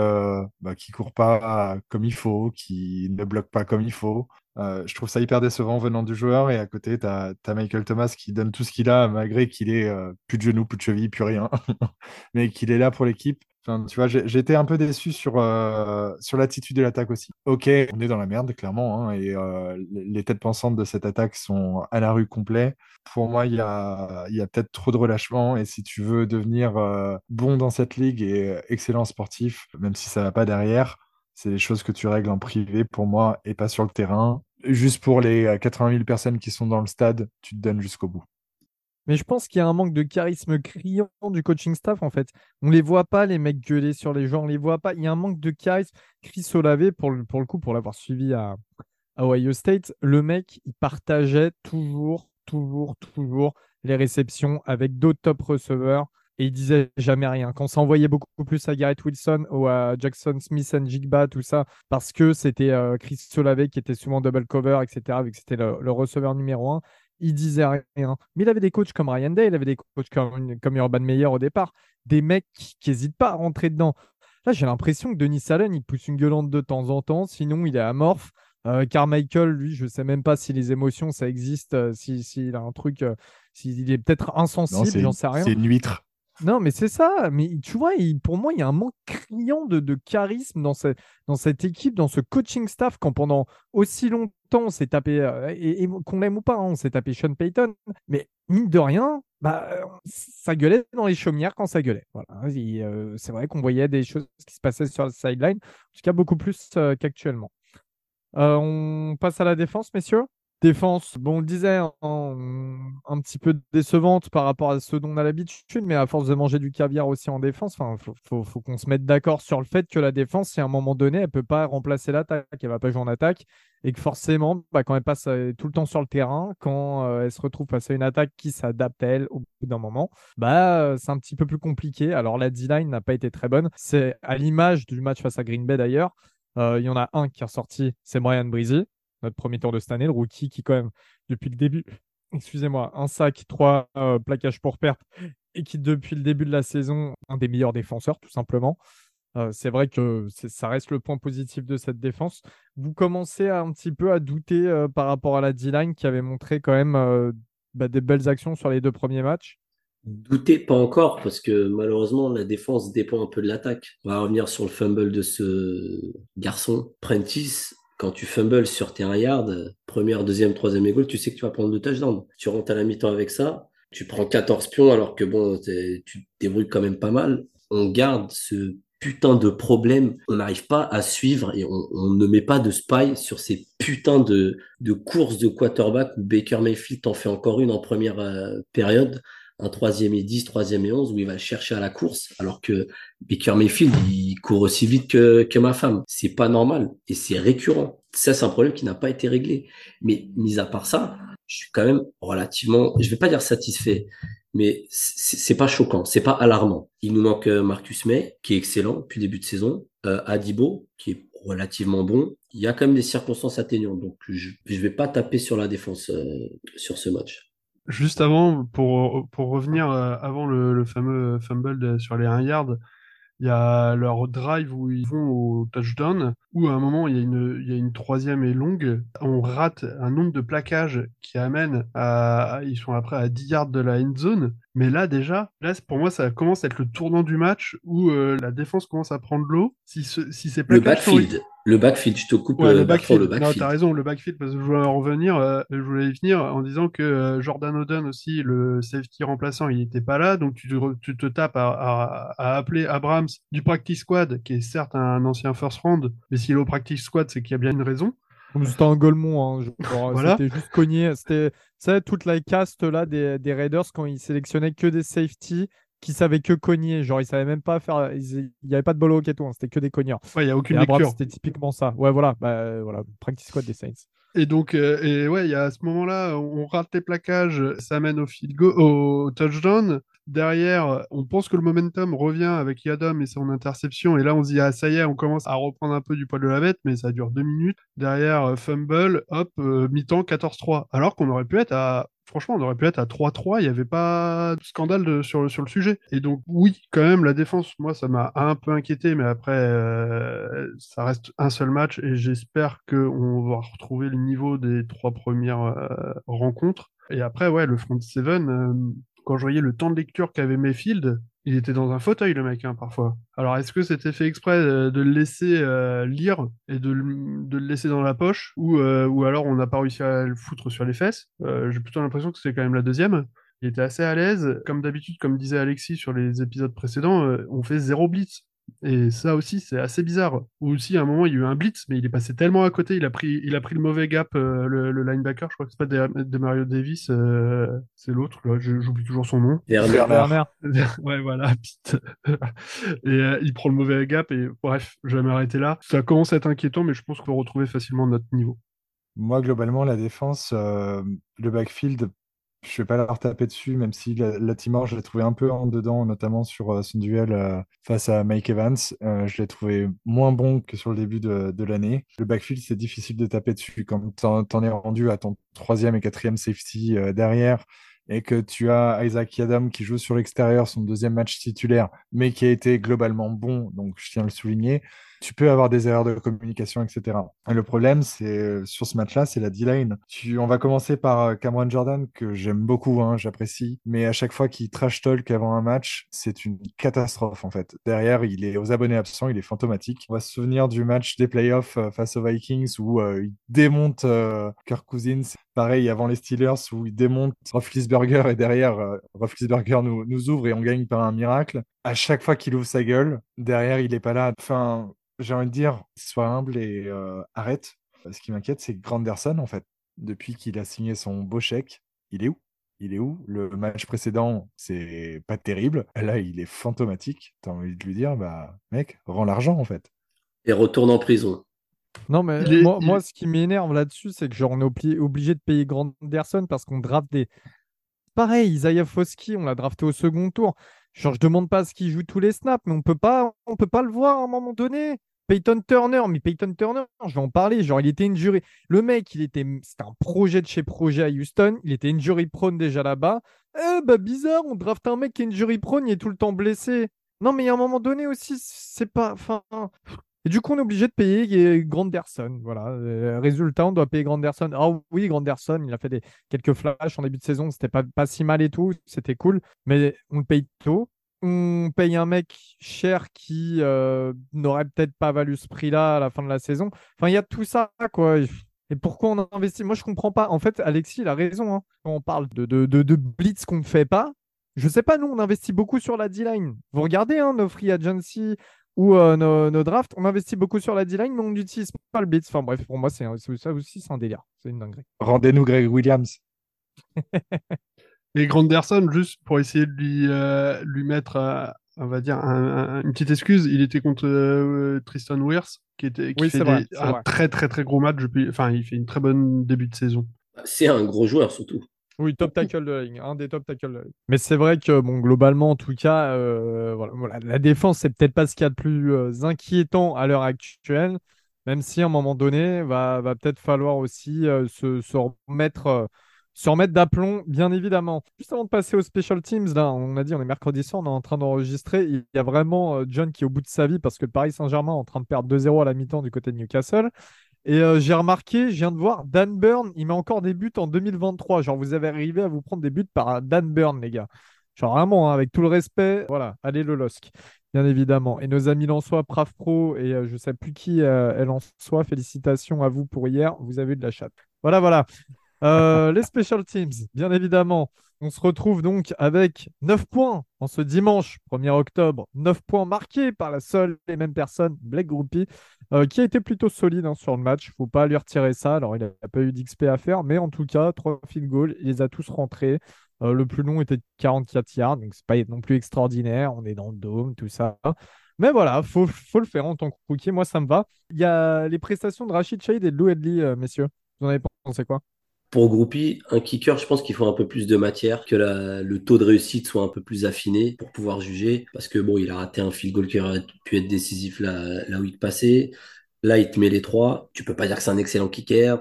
bah, qui court pas comme il faut, qui ne bloque pas comme il faut. je trouve ça hyper décevant venant du joueur. Et à côté, tu as, Michael Thomas qui donne tout ce qu'il a, malgré qu'il ait plus de genoux, plus de chevilles, plus rien. mais qu'il est là pour l'équipe tu vois, j'ai un peu déçu sur, euh, sur l'attitude de l'attaque aussi. Ok, on est dans la merde, clairement, hein, et euh, les têtes pensantes de cette attaque sont à la rue complet. Pour moi, il y a, y a peut-être trop de relâchement, et si tu veux devenir euh, bon dans cette ligue et excellent sportif, même si ça va pas derrière, c'est des choses que tu règles en privé pour moi et pas sur le terrain. Juste pour les 80 000 personnes qui sont dans le stade, tu te donnes jusqu'au bout. Mais je pense qu'il y a un manque de charisme criant du coaching staff, en fait. On les voit pas, les mecs gueuler sur les gens, on les voit pas. Il y a un manque de charisme. Chris Olave, pour le, pour coup, pour l'avoir suivi à, Ohio State, le mec, il partageait toujours toujours, toujours les réceptions avec d'autres top receveurs et il disait jamais rien. Quand ça envoyait beaucoup plus à Garrett Wilson ou à Jackson Smith and Jigba, tout ça, parce que c'était euh, Chris Solave qui était souvent double cover, etc., vu que c'était le, receveur numéro un, il disait rien. Mais il avait des coachs comme Ryan Day, il avait des coachs comme, comme Urban Meyer au départ, des mecs qui n'hésitent pas à rentrer dedans. Là, j'ai l'impression que Denis Allen, il pousse une gueulante de temps en temps, sinon il est amorphe. Euh, Carmichael, lui, je ne sais même pas si les émotions, ça existe, euh, s'il a un truc, euh, s'il est peut-être insensible, j'en sais rien. C'est une huître. Non, mais c'est ça. Mais tu vois, pour moi, il y a un manque criant de, charisme dans, cette équipe, dans ce coaching staff, quand pendant aussi longtemps on s'est tapé, euh, et, qu'on l'aime ou pas, hein, on s'est tapé Sean Payton. Mais mine de rien, bah, ça gueulait dans les chaumières quand ça gueulait. Voilà. Euh, c'est vrai qu'on voyait des choses qui se passaient sur la sideline, en tout cas beaucoup plus euh, qu'actuellement. on passe à la défense, messieurs? Défense, bon, on le disait, hein, un petit peu décevante par rapport à ce dont on a l'habitude, mais à force de manger du caviar aussi en défense, il faut, qu'on se mette d'accord sur le fait que la défense, si à un moment donné, elle ne peut pas remplacer l'attaque, elle ne va pas jouer en attaque, et que forcément, bah, quand elle passe euh, tout le temps sur le terrain, quand euh, elle se retrouve face à une attaque qui s'adapte à elle au bout d'un moment, bah, euh, c'est un petit peu plus compliqué. Alors la D-line n'a pas été très bonne. C'est à l'image du match face à Green Bay d'ailleurs. Il y en a un qui est ressorti, c'est Brian Breezy notre premier tour de cette année, le rookie qui quand même, depuis le début, excusez-moi, un sac, trois euh, plaquages pour perte, et qui depuis le début de la saison, un des meilleurs défenseurs, tout simplement. Euh, c'est vrai que ça reste le point positif de cette défense. Vous commencez un petit peu à douter euh, par rapport à la D-line qui avait montré quand même bah, des belles actions sur les deux premiers matchs. Douter pas encore parce que malheureusement la défense dépend un peu de l'attaque. On va revenir sur le fumble de ce garçon Prentice quand tu fumbles sur tes 1 yard, première, deuxième, troisième égale, tu sais que tu vas prendre deux touchdowns. Tu rentres à la mi-temps avec ça, tu prends 14 pions alors que bon, tu débrouilles quand même pas mal. On garde ce putain de problème. On n'arrive pas à suivre et on, ne met pas de spy sur ces putains de, de courses de quarterback où Baker Mayfield en fait encore une en première euh, période un troisième et 10, troisième et 11 où il va chercher à la course, alors que Baker Mayfield, il court aussi vite que, que ma femme. C'est pas normal et c'est récurrent. Ça, c'est un problème qui n'a pas été réglé. Mais mis à part ça, je suis quand même relativement, je vais pas dire satisfait, mais c'est pas choquant, c'est pas alarmant. Il nous manque euh, Marcus May, qui est excellent depuis début de saison, euh, Adibo, qui est relativement bon. Il y a quand même des circonstances atténuantes, donc je, je vais pas taper sur la défense euh, sur ce match. Juste avant, pour, pour revenir euh, avant le, le fameux fumble sur les 1 yard, il y a leur drive où ils vont au touchdown, où à un moment il y a une, il y a une troisième et longue. On rate un nombre de plaquages qui amène à. Ils sont après à 10 yards de la end zone. Mais là, déjà, là, pour moi, ça commence à être le tournant du match où euh, la défense commence à prendre l'eau. Si, ce, si ces plaquages. Le backfield. Le backfield, je te coupe ouais, le, backfield. le Non, t'as raison, le backfield, parce que je voulais en revenir, euh, je voulais y venir en disant que euh, Jordan Oden aussi, le safety remplaçant, il n'était pas là, donc tu, tu te tapes à, à, appeler Abrams du practice squad, qui est certes un ancien first round, mais s'il est au practice squad, c'est qu'il y a bien une raison. C'était un golemon, hein, voilà. c'était juste cogné. C'était toute la caste là des, des Raiders quand ils sélectionnaient que des safety qui savaient que cogner. Genre, ils savaient même pas faire. Il n'y avait pas de bolo au tout, hein. c'était que des cogneurs. Ouais, il n'y a aucune lecture. C'était typiquement ça. Ouais, voilà. Bah, voilà. Practice squad des Saints. Et donc, euh, et ouais, il y a à ce moment-là, on rate les plaquages, ça mène au field au touchdown. Derrière, on pense que le momentum revient avec Yadam et son interception. Et là, on se dit, ah, ça y est, on commence à reprendre un peu du poil de la bête, mais ça dure deux minutes. Derrière, euh, fumble, hop, euh, mi-temps, 14-3. Alors qu'on aurait pu être à franchement, on aurait pu être à 3-3, il n'y avait pas de scandale sur, le sujet. Et donc, oui, quand même, la défense, moi, ça m'a un peu inquiété, mais après, euh, ça reste un seul match et j'espère qu'on va retrouver le niveau des trois premières euh, rencontres. Et après, ouais, le front seven, euh, quand je voyais le temps de lecture qu'avait Mayfield, il était dans un fauteuil, le mec, hein, parfois. Alors, est-ce que c'était fait exprès euh, de le laisser euh, lire et de le, laisser dans la poche ou, euh, ou alors on n'a pas réussi à le foutre sur les fesses? J'ai plutôt l'impression que c'est quand même la deuxième. Il était assez à l'aise. Comme d'habitude, comme disait Alexis sur les épisodes précédents, on fait zéro blitz. Et ça aussi, c'est assez bizarre. Ou aussi, à un moment, il y a eu un blitz, mais il est passé tellement à côté, il a pris, il a pris le mauvais gap, euh, le, linebacker. Je crois que c'est pas de, Mario Davis, euh, c'est l'autre. J'oublie toujours son nom. Werner. ouais, voilà. et euh, il prend le mauvais gap. Et bref, je vais m'arrêter là. Ça commence à être inquiétant, mais je pense qu'on peut retrouver facilement notre niveau. Moi, globalement, la défense, le backfield, Je vais pas leur taper dessus, même si la, la Timor, je l'ai trouvé un peu en dedans, notamment sur euh, son duel euh, face à Mike Evans. Euh, je l'ai trouvé moins bon que sur le début de, l'année. Le backfield, c'est difficile de taper dessus. Quand t'en, t'en es rendu à ton troisième et quatrième safety derrière, et que tu as Isaac Yadam qui joue sur l'extérieur, son deuxième match titulaire, mais qui a été globalement bon, donc je tiens à le souligner, tu peux avoir des erreurs de communication, etc. Et le problème, c'est euh, sur ce match-là, c'est la D-line. On va commencer par euh, Cameron Jordan, que j'aime beaucoup, hein, j'apprécie, mais à chaque fois qu'il trash talk avant un match, c'est une catastrophe en fait. Derrière, il est aux abonnés absents, il est fantomatique. On va se souvenir du match des playoffs euh, face aux Vikings où il démonte Kirk Cousins. Pareil, avant les Steelers, où il démonte Roethlisberger et derrière, euh, Roethlisberger nous, nous ouvre et on gagne par un miracle. À chaque fois qu'il ouvre sa gueule, derrière, il est pas là. Enfin, j'ai envie de dire, sois humble et euh, arrête. Ce qui m'inquiète, c'est Granderson, en fait. Depuis qu'il a signé son beau chèque, il est où? Il est où? Le match précédent, c'est pas terrible. Là, il est fantomatique. T'as envie de lui dire, bah, mec, rends l'argent, en fait. Et retourne en prison. Non, mais moi, ce qui m'énerve là-dessus, c'est que genre, on est obli- obligé de payer Granderson parce qu'on draft des. Pareil, Isaiah Foskey, on l'a drafté au second tour. Genre, je demande pas ce qu'il joue tous les snaps, mais on peut pas, on peut pas le voir à un moment donné. Peyton Turner, mais Peyton Turner, je vais en parler. Genre, il était injury. Le mec, il était, c'était un projet de chez projet à Houston. Il était injury prone déjà là-bas. Eh bah bizarre, on draft un mec qui est injury prone, il est tout le temps blessé. Non, mais à un moment donné aussi, c'est pas. Enfin, et du coup, on est obligé de payer Granderson. Voilà. Euh, résultat, on doit payer Granderson. Ah oui, Granderson, il a fait des, quelques flashs en début de saison. C'était pas, pas si mal et tout. C'était cool. Mais on le paye tôt. On paye un mec cher qui euh, n'aurait peut-être pas valu ce prix-là à la fin de la saison. Enfin, il y a tout ça, quoi. Et pourquoi on investit? Moi, je comprends pas. En fait, Alexis, il a raison. hein. Quand on parle de, de, de, blitz qu'on ne fait pas, je sais pas, nous, on investit beaucoup sur la D-line. Vous regardez hein, nos free agency, ou euh, nos, nos drafts, on investit beaucoup sur la D-line, mais on n'utilise pas le blitz. Enfin bref, pour moi, c'est ça aussi, c'est un délire. C'est une dinguerie. Rendez-nous Greg Williams. Et Granderson, juste pour essayer de lui, euh, lui mettre, euh, on va dire, un- un- une petite excuse, il était contre euh, Tristan Wirth, qui, était, qui Oui, fait c'est vrai, des- c'est un vrai. très très très gros match. depuis- Enfin, il fait une très bonne début de saison. C'est un gros joueur surtout. Oui, top tackle de la ligne, un des top tackles de la. Mais c'est vrai que, bon, globalement, en tout cas, euh, voilà, la défense, c'est peut-être pas ce qu'il y a de plus euh, inquiétant à l'heure actuelle, même si à un moment donné, va, va peut-être falloir aussi euh, se, remettre, se remettre d'aplomb, bien évidemment. Juste avant de passer aux special teams, là, on a dit, on est mercredi soir, on est en train d'enregistrer. Il y a vraiment John qui est au bout de sa vie parce que Paris Saint-Germain est en train de perdre 2-0 à la mi-temps du côté de Newcastle. Et euh, j'ai remarqué, je viens de voir, Dan Burn, il met encore des buts en 2023. Genre, vous avez arrivé à vous prendre des buts par Dan Burn, les gars. Genre, vraiment, hein, avec tout le respect, voilà, allez le LOSC, bien évidemment. Et nos amis Lensois, Prav Pro, et euh, je ne sais plus qui euh, est Lensois, félicitations à vous pour hier, vous avez eu de la chatte. Voilà, voilà. Euh, les special teams, bien évidemment. On se retrouve donc avec 9 points en ce dimanche 1er octobre. 9 points marqués par la seule et même personne, Blake Groupie, euh, qui a été plutôt solide hein, sur le match. Faut pas lui retirer ça. Alors, il n'a pas eu d'XP à faire, mais en tout cas, 3 field goals, il les a tous rentrés. Euh, le plus long était de 44 yards, donc c'est pas non plus extraordinaire. On est dans le dôme, tout ça. Mais voilà, faut, faut le faire en tant que rookie. Moi, ça me va. Il y a les prestations de Rachid Shade et de Lou Edley, messieurs. Vous en avez pensé quoi? Pour Groupie, un kicker, je pense qu'il faut un peu plus de matière, que la- le taux de réussite soit un peu plus affiné pour pouvoir juger. Parce que bon, il a raté un field goal qui aurait pu être décisif là où il passait. Là, il te met les trois. Tu peux pas dire que c'est un excellent kicker.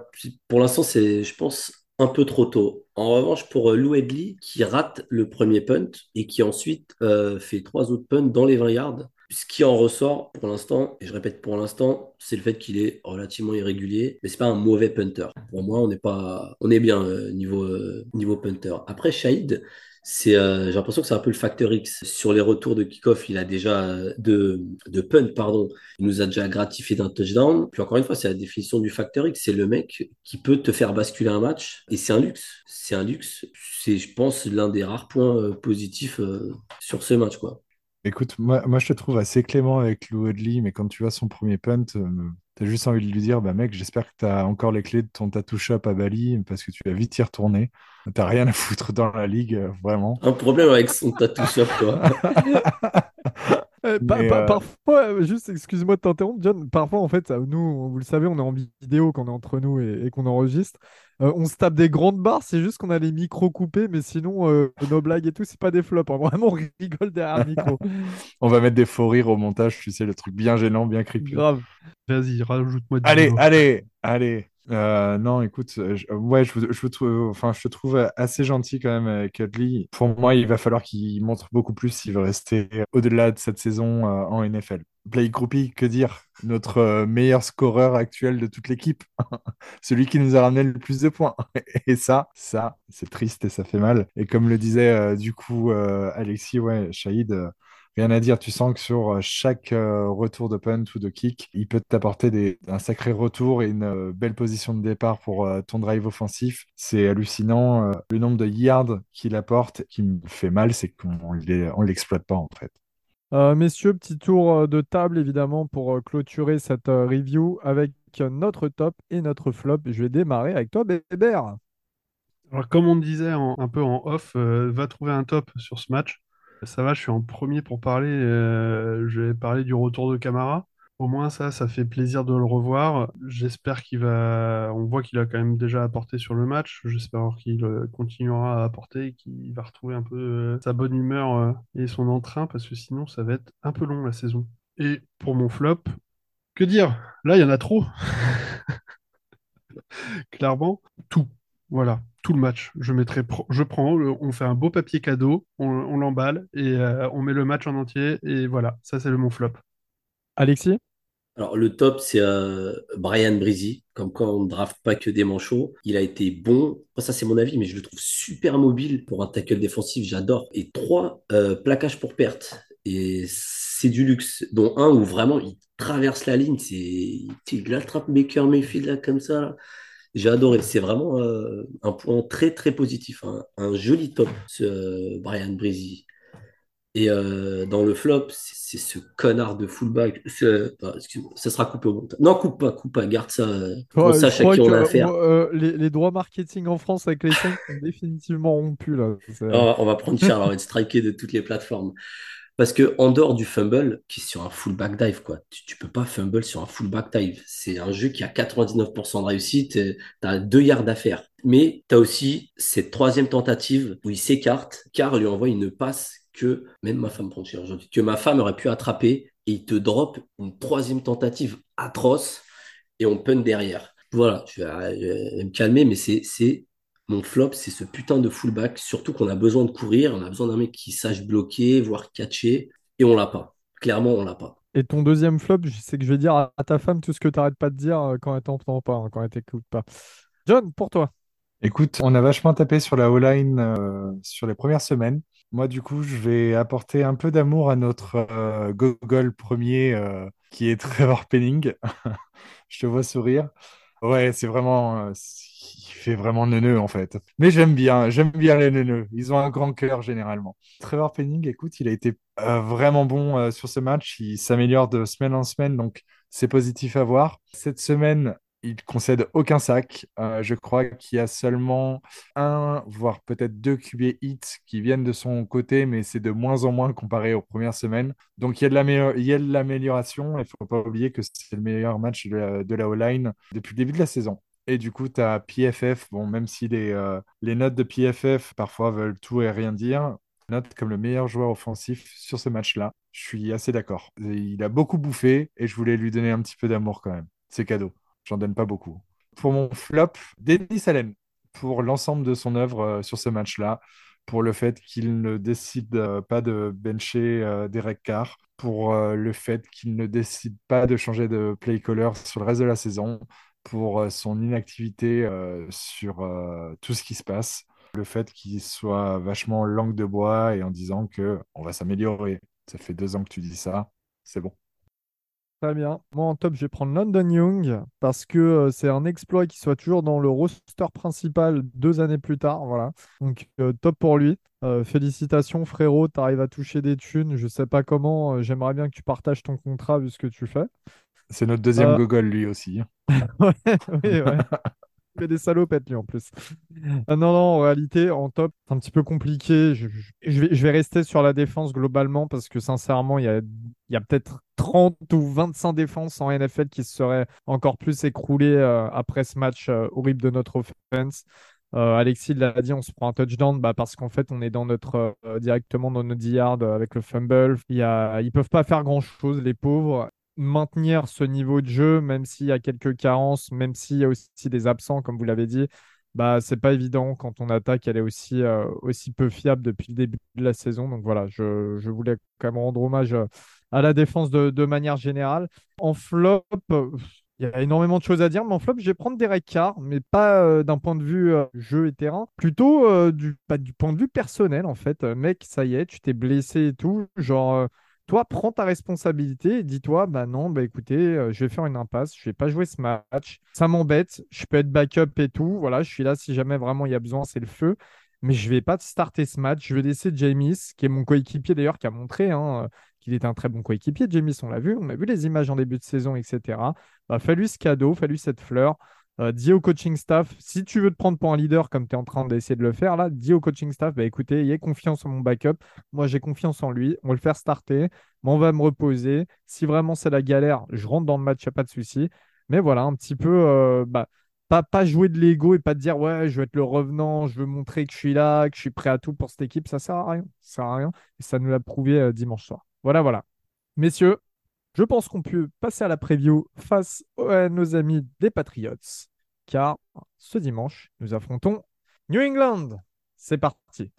Pour l'instant, c'est, je pense, un peu trop tôt. En revanche, pour euh, Lou Edley, qui rate le premier punt et qui ensuite euh, fait trois autres punts dans les 20 yards. Ce qui en ressort pour l'instant, et je répète pour l'instant, c'est le fait qu'il est relativement irrégulier, mais c'est pas un mauvais punter. Pour moi, on n'est pas, on est bien euh, niveau euh, niveau punter. Après Shahid, euh, j'ai l'impression que c'est un peu le facteur X sur les retours de kick-off. Il a déjà de de punt, pardon. Il nous a déjà gratifié d'un touchdown. Puis encore une fois, c'est la définition du facteur X. C'est le mec qui peut te faire basculer un match, et c'est un luxe. C'est un luxe. C'est, je pense, l'un des rares points positifs sur ce match, quoi. Écoute, moi, moi je te trouve assez clément avec Lou Woodley, mais quand tu vois son premier punt, euh, t'as juste envie de lui dire, bah mec, j'espère que t'as encore les clés de ton tattoo shop à Bali, parce que tu vas vite y retourner. T'as rien à foutre dans la ligue, euh, vraiment. Un problème avec son tattoo shop, quoi. Euh, euh, Parfois, euh, juste excuse-moi de t'interrompre, John. Parfois, en fait, nous, vous le savez, on est en vidéo quand on est entre nous et, et qu'on enregistre. Euh, on se tape des grandes barres, c'est juste qu'on a les micros coupés, mais sinon, nos blagues et tout, c'est pas des flops. hein. Vraiment, on rigole derrière le micro. On va mettre des faux rires au montage, tu sais, le truc bien gênant, bien creepy. Grave. Vas-y, rajoute-moi Allez, niveau. allez, allez. Euh, non, écoute, euh, je, ouais, je, je, trouve, enfin, je te trouve assez gentil quand même avec Utley. Pour moi, il va falloir qu'il montre beaucoup plus s'il veut rester au-delà de cette saison euh, en NFL. Blake Groupie, que dire? Notre euh, meilleur scoreur actuel de toute l'équipe. Celui qui nous a ramené le plus de points. Et ça, ça, c'est triste et ça fait mal. Et comme le disait euh, du coup euh, Alexis, ouais, Shahid, euh, Rien à dire, tu sens que sur euh, chaque euh, retour de punt ou de kick, il peut t'apporter des- un sacré retour et une euh, belle position de départ pour ton drive offensif. C'est hallucinant le nombre de yards qu'il apporte. Qui me fait mal, c'est qu'on ne l'exploite pas en fait. Euh, messieurs, petit tour de table évidemment pour clôturer cette review avec notre top et notre flop. Je vais démarrer avec toi, Bébert. Alors, comme on disait en- un peu en off, euh, va trouver un top sur ce match. Ça va, je suis en premier pour parler. euh, je vais parler du retour de Camara. Au moins, ça, ça fait plaisir de le revoir. J'espère qu'il va. On voit qu'il a quand même déjà apporté sur le match. J'espère qu'il euh, continuera à apporter qu'il va retrouver un peu euh, sa bonne humeur et son entrain parce que sinon, ça va être un peu long la saison. Et pour mon flop, que dire? Là, il y en a trop. Clairement, tout. Voilà, tout le match. Je mettrai, je prends, on fait un beau papier cadeau, on, l'emballe et euh, on met le match en entier. Et voilà, ça c'est le mon flop. Alexis? Alors, le top, c'est euh, Brian Breezy. Comme quoi, on ne draft pas que des manchots. Il a été bon. Ça, c'est mon avis, mais je le trouve super mobile pour un tackle défensif. J'adore. Et trois euh, pour perte. Et c'est du luxe. Dont un où vraiment, il traverse la ligne. C'est, il attrape Baker Mayfield là, comme ça. J'ai adoré. C'est vraiment euh, un point très, très positif. Un, un joli top, ce euh, Brian Breezy. Et euh, dans le flop, c'est ce connard de fullback. Ce- ah, excuse-moi, ça sera coupé au montage. Non, coupe pas, coupe pas, garde ça. Ouais, je sache à qui on a affaire. euh, les, les droits marketing en France avec les Saints sont définitivement rompus là. Ah, on va prendre cher, on va être striké de toutes les plateformes. Parce que en dehors du fumble, qui est sur un fullback dive, quoi, tu, tu peux pas fumble sur un fullback dive. C'est un jeu qui a 99% de réussite, tu as deux yards d'affaire. Mais tu as aussi cette troisième tentative où il s'écarte, car lui envoie une passe que même ma femme prend cher aujourd'hui, que ma femme aurait pu attraper et il te drop une troisième tentative atroce et on punt derrière. Voilà, je vais, je vais me calmer, mais c'est mon flop, c'est ce putain de fullback, surtout qu'on a besoin de courir, on a besoin d'un mec qui sache bloquer, voire catcher, et on l'a pas. Clairement, on l'a pas. Et ton deuxième flop, je sais que je vais dire à, ta femme tout ce que tu n'arrêtes pas de dire euh, quand elle t'entend pas, hein, quand elle t'écoute pas. John, pour toi. Écoute, on a vachement tapé sur la O-line euh, sur les premières semaines. Moi, du coup, je vais apporter un peu d'amour à notre euh, gogol premier euh, qui est Trevor Penning. Je te vois sourire. Ouais, c'est vraiment. Fait vraiment neuneux en fait. Mais j'aime bien, j'aime bien les neuneux. Ils ont un grand cœur généralement. Trevor Penning, écoute, il a été euh, vraiment bon euh, sur ce match. Il s'améliore de semaine en semaine, donc c'est positif à voir. Cette semaine, il concède aucun sac. Euh, je crois qu'il y a seulement un, voire peut-être deux QB hits qui viennent de son côté, mais c'est de moins en moins comparé aux premières semaines. Donc il y a de l'amé- il y a de l'amélioration. Il ne faut pas oublier que c'est le meilleur match de la, de la O-line depuis le début de la saison. Et du coup, tu as PFF, bon, même si les, euh, les notes de PFF parfois veulent tout et rien dire, note comme le meilleur joueur offensif sur ce match-là. Je suis assez d'accord. Il a beaucoup bouffé et je voulais lui donner un petit peu d'amour quand même. C'est cadeau. J'en donne pas beaucoup. Pour mon flop, Denis Allen, pour l'ensemble de son œuvre euh, sur ce match-là, pour le fait qu'il ne décide euh, pas de bencher Derek Carr, pour le fait qu'il ne décide pas de changer de play caller sur le reste de la saison, pour euh, son inactivité euh, sur euh, tout ce qui se passe, le fait qu'il soit vachement langue de bois et en disant que on va s'améliorer. Ça fait deux ans que tu dis ça, c'est bon. Très bien. Moi, en top, je vais prendre London Young parce que c'est un exploit qu'il soit toujours dans le roster principal deux années plus tard. Voilà. Donc, top pour lui. Félicitations, frérot. Tu arrives à toucher des thunes. Je sais pas comment. J'aimerais bien que tu partages ton contrat vu ce que tu fais. C'est notre deuxième Euh, gogol, lui aussi. Ouais, oui, ouais. Il fait des salopettes, lui, en plus. Ah non, non, en réalité, en top, c'est un petit peu compliqué. Je, vais, je vais rester sur la défense globalement parce que, sincèrement, il y a, il y a peut-être 30 ou 25 défenses en NFL qui se seraient encore plus écroulées après ce match horrible de notre offense. Alexis l'a dit, on se prend un touchdown bah, parce qu'en fait, on est dans notre, directement dans notre yard avec le fumble. Il y a, ils peuvent pas faire grand-chose, les pauvres maintenir ce niveau de jeu, même s'il y a quelques carences, même s'il y a aussi des absents, comme vous l'avez dit, bah, c'est pas évident quand ton attaque elle est aussi, euh, aussi peu fiable depuis le début de la saison. Donc voilà, je, je voulais quand même rendre hommage euh, à la défense de, de manière générale. En flop, il y a énormément de choses à dire, mais en flop, je vais prendre Derek Carr, mais pas d'un point de vue jeu et terrain, plutôt du, du point de vue personnel en fait. mec, ça y est, tu t'es blessé et tout. Genre, toi, prends ta responsabilité et dis-toi, bah non, bah écoutez, euh, je vais faire une impasse, je vais pas jouer ce match, ça m'embête, je peux être backup et tout, voilà, je suis là si jamais vraiment il y a besoin, c'est le feu, mais je vais pas starter ce match, je vais laisser James, qui est mon coéquipier d'ailleurs, qui a montré hein, qu'il était un très bon coéquipier, James, on l'a vu, on a vu les images en début de saison, etc. Bah, fais-lui ce cadeau, fais-lui cette fleur. Euh, dis au coaching staff, si tu veux te prendre pour un leader comme tu es en train d'essayer de le faire là, dis au coaching staff, bah écoutez, ayez confiance en mon backup. Moi, j'ai confiance en lui. On va le faire starter. Mais on va me reposer. Si vraiment c'est la galère, je rentre dans le match, il n'y a pas de souci. Mais voilà, un petit peu, euh, bah, pas, pas jouer de l'ego et pas te dire, ouais, je veux être le revenant, je veux montrer que je suis là, que je suis prêt à tout pour cette équipe. Ça sert à rien. Ça sert à rien. Et ça nous l'a prouvé euh, dimanche soir. Voilà, voilà. Messieurs, je pense qu'on peut passer à la preview face à nos amis des Patriots car ce dimanche, nous affrontons New England. C'est parti.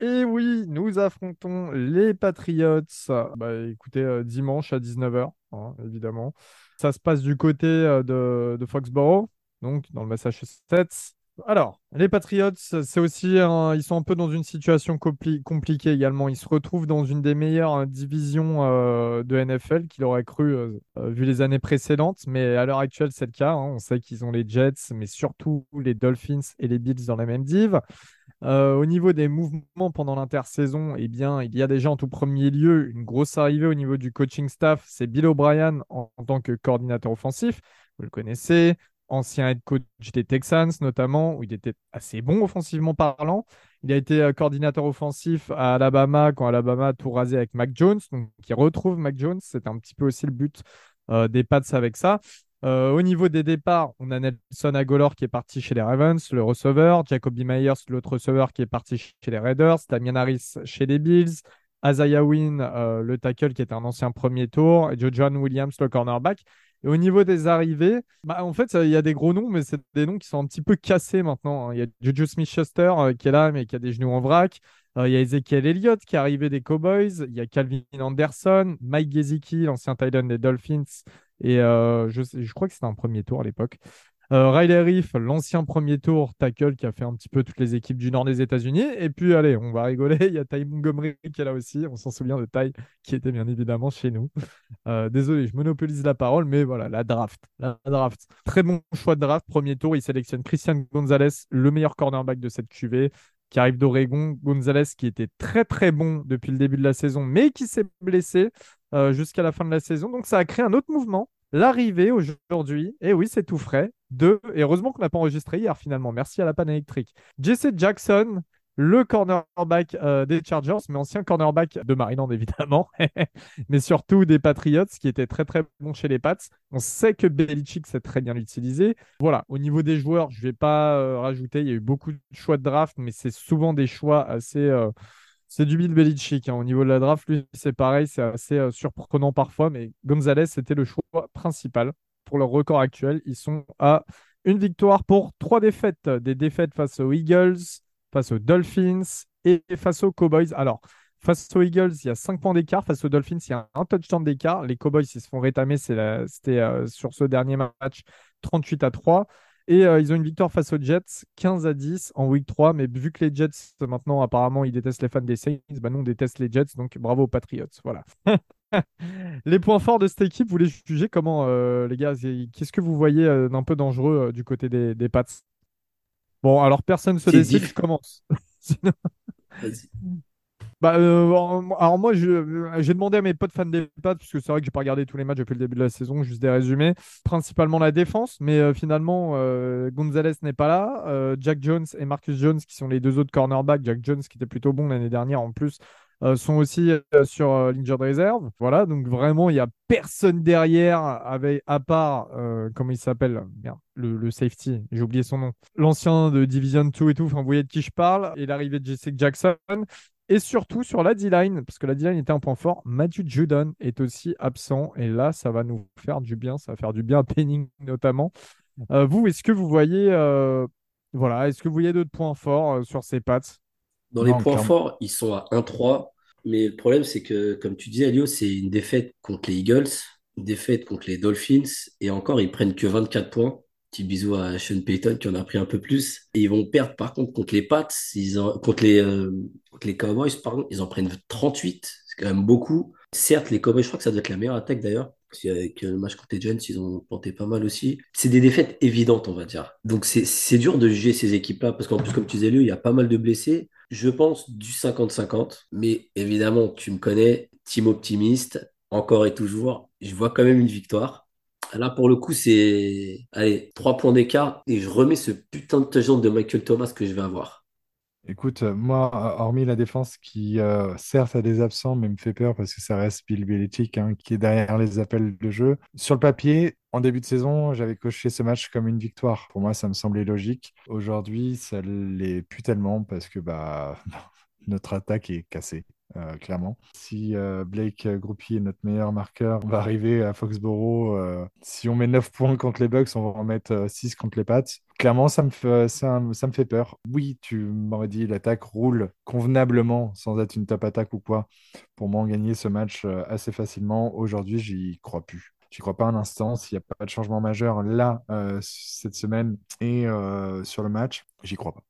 Et oui, nous affrontons les Patriots. Bah, écoutez, euh, dimanche à 19h, hein, évidemment. Ça se passe du côté euh, de Foxborough, donc dans le Massachusetts. Alors, les Patriots, c'est aussi, ils sont un peu dans une situation compliquée également. Ils se retrouvent dans une des meilleures euh, divisions euh, de NFL qu'il aurait cru euh, vu les années précédentes. Mais à l'heure actuelle, c'est le cas. Hein. On sait qu'ils ont les Jets, mais surtout les Dolphins et les Bills dans la même div. au niveau des mouvements pendant l'intersaison, eh bien, il y a déjà en tout premier lieu une grosse arrivée au niveau du coaching staff. C'est Bill O'Brien en tant que coordinateur offensif. Vous le connaissez ancien head coach des Texans notamment, où il était assez bon offensivement parlant. Il a été euh, coordinateur offensif à Alabama quand Alabama a tout rasé avec Mac Jones. Donc, il retrouve Mac Jones. C'est un petit peu aussi le but euh, des Pats avec ça. Euh, au niveau des départs, on a Nelson Agolor qui est parti chez les Ravens, le receveur, Jacoby Myers, l'autre receveur qui est parti chez les Raiders, Damian Harris chez les Bills, Azaya Wynn, le tackle qui est un ancien premier tour, et Joe John Williams, le cornerback. Au niveau des arrivées, bah, en fait, il y a des gros noms, mais c'est des noms qui sont un petit peu cassés maintenant. Hein. Il y a Juju Smith-Schuster euh, qui est là, mais qui a des genoux en vrac. Euh, il y a Ezekiel Elliott qui est arrivé des Cowboys. Il y a Calvin Anderson, Mike Gesicki, l'ancien Titan des Dolphins. Et euh, je, crois que c'était un premier tour à l'époque. Euh, Riley Reef, l'ancien premier tour tackle qui a fait un petit peu toutes les équipes du nord des États-Unis. Et puis, allez, on va rigoler. Il y a Ty Montgomery qui est là aussi. On s'en souvient de Ty qui était bien évidemment chez nous. Euh, désolé, je monopolise la parole, mais voilà, la draft. La draft. Très bon choix de draft. Premier tour, il sélectionne Christian Gonzalez, le meilleur cornerback de cette QV qui arrive d'Oregon. Gonzalez qui était très très bon depuis le début de la saison, mais qui s'est blessé euh, jusqu'à la fin de la saison. Donc ça a créé un autre mouvement. L'arrivée aujourd'hui, et oui, c'est tout frais, de, et heureusement qu'on n'a pas enregistré hier finalement, merci à la panne électrique. Jesse Jackson, le cornerback euh, des Chargers, mais ancien cornerback de Maryland évidemment, mais surtout des Patriots qui était très très bon chez les Pats. On sait que Belichick sait très bien l'utiliser. Voilà, au niveau des joueurs, je ne vais pas euh, rajouter, il y a eu beaucoup de choix de draft, mais c'est souvent des choix assez... Euh, c'est du Bill Belichick. Hein. Au niveau de la draft, lui, c'est pareil, c'est assez euh, surprenant parfois, mais Gonzalez, c'était le choix principal pour leur record actuel. Ils sont à une victoire pour trois défaites. Des défaites face aux Eagles, face aux Dolphins et face aux Cowboys. Alors, face aux Eagles, il y a 5 points d'écart. Face aux Dolphins, il y a un touchdown d'écart. Les Cowboys, ils se font rétamer. C'était euh, sur ce dernier match 38 à 3. Et euh, ils ont une victoire face aux Jets, 15 à 10 en week 3. Mais vu que les Jets, maintenant, apparemment, ils détestent les fans des Saints, bah nous, on déteste les Jets. Donc, bravo aux Patriots. Voilà. les points forts de cette équipe, vous les jugez comment, euh, les gars? Qu'est-ce que vous voyez euh, d'un peu dangereux du côté des, des Pats? Bon, alors personne ne se décide, je commence. Bah, euh, alors moi, j'ai demandé à mes potes fans des Pats, parce que c'est vrai que j'ai pas regardé tous les matchs depuis le début de la saison, juste des résumés. Principalement la défense, mais euh, finalement, euh, Gonzalez n'est pas là. Jack Jones et Marcus Jones, qui sont les deux autres cornerbacks, Jack Jones qui était plutôt bon l'année dernière en plus, sont aussi sur l'injured reserve. Voilà, donc vraiment, il n'y a personne derrière, avec, à part, comment il s'appelle le, le, safety, j'ai oublié son nom. L'ancien de Division 2 et tout, enfin, vous voyez de qui je parle, et l'arrivée de Jesse Jackson. Et surtout sur la D-line, parce que la D-line était un point fort, Matthew Judon est aussi absent. Et là, ça va nous faire du bien. Ça va faire du bien à Penning notamment. Euh, vous, est-ce que vous voyez, euh, voilà, est-ce que vous voyez d'autres points forts euh, sur ces pattes? Dans les points forts, ils sont à 1-3. Mais le problème, c'est que, comme tu disais, Alio, c'est une défaite contre les Eagles, une défaite contre les Dolphins. Et encore, ils prennent que 24 points. Petit bisou à Sean Payton qui en a pris un peu plus. Et ils vont perdre par contre contre les Pats, ils ont, contre, les, euh, Cowboys, pardon, ils en prennent 38. C'est quand même beaucoup. Certes, les Cowboys, je crois que ça doit être la meilleure attaque d'ailleurs. Parce qu'avec le match contre les ils ont planté pas mal aussi. C'est des défaites évidentes, on va dire. Donc c'est dur de juger ces équipes-là, parce qu'en plus, comme tu disais, il y a pas mal de blessés. Je pense du 50-50. Mais évidemment, tu me connais, team optimiste, encore et toujours. Je vois quand même une victoire. Là, pour le coup, c'est, allez, trois points d'écart et je remets ce putain de touchdown de Michael Thomas que je vais avoir. Écoute, euh, moi, hormis la défense qui, euh, certes, a des absents, mais me fait peur parce que ça reste Bill Belichick hein, qui est derrière les appels de jeu. Sur le papier, en début de saison, j'avais coché ce match comme une victoire. Pour moi, ça me semblait logique. Aujourd'hui, ça l'est plus tellement parce que bah, notre attaque est cassée. Euh, clairement. Si euh, Blake Groupie est notre meilleur marqueur, on va arriver à Foxborough. Euh, si on met 9 points contre les Bucks, on va en mettre 6 contre les Pats. Clairement, ça me fait, ça, ça me fait peur. Oui, tu m'aurais dit l'attaque roule convenablement sans être une top attaque ou quoi. Pour moi, gagner ce match assez facilement. Aujourd'hui, j'y crois plus. J'y crois pas un instant. S'il n'y a pas de changement majeur là, cette semaine et sur le match, j'y crois pas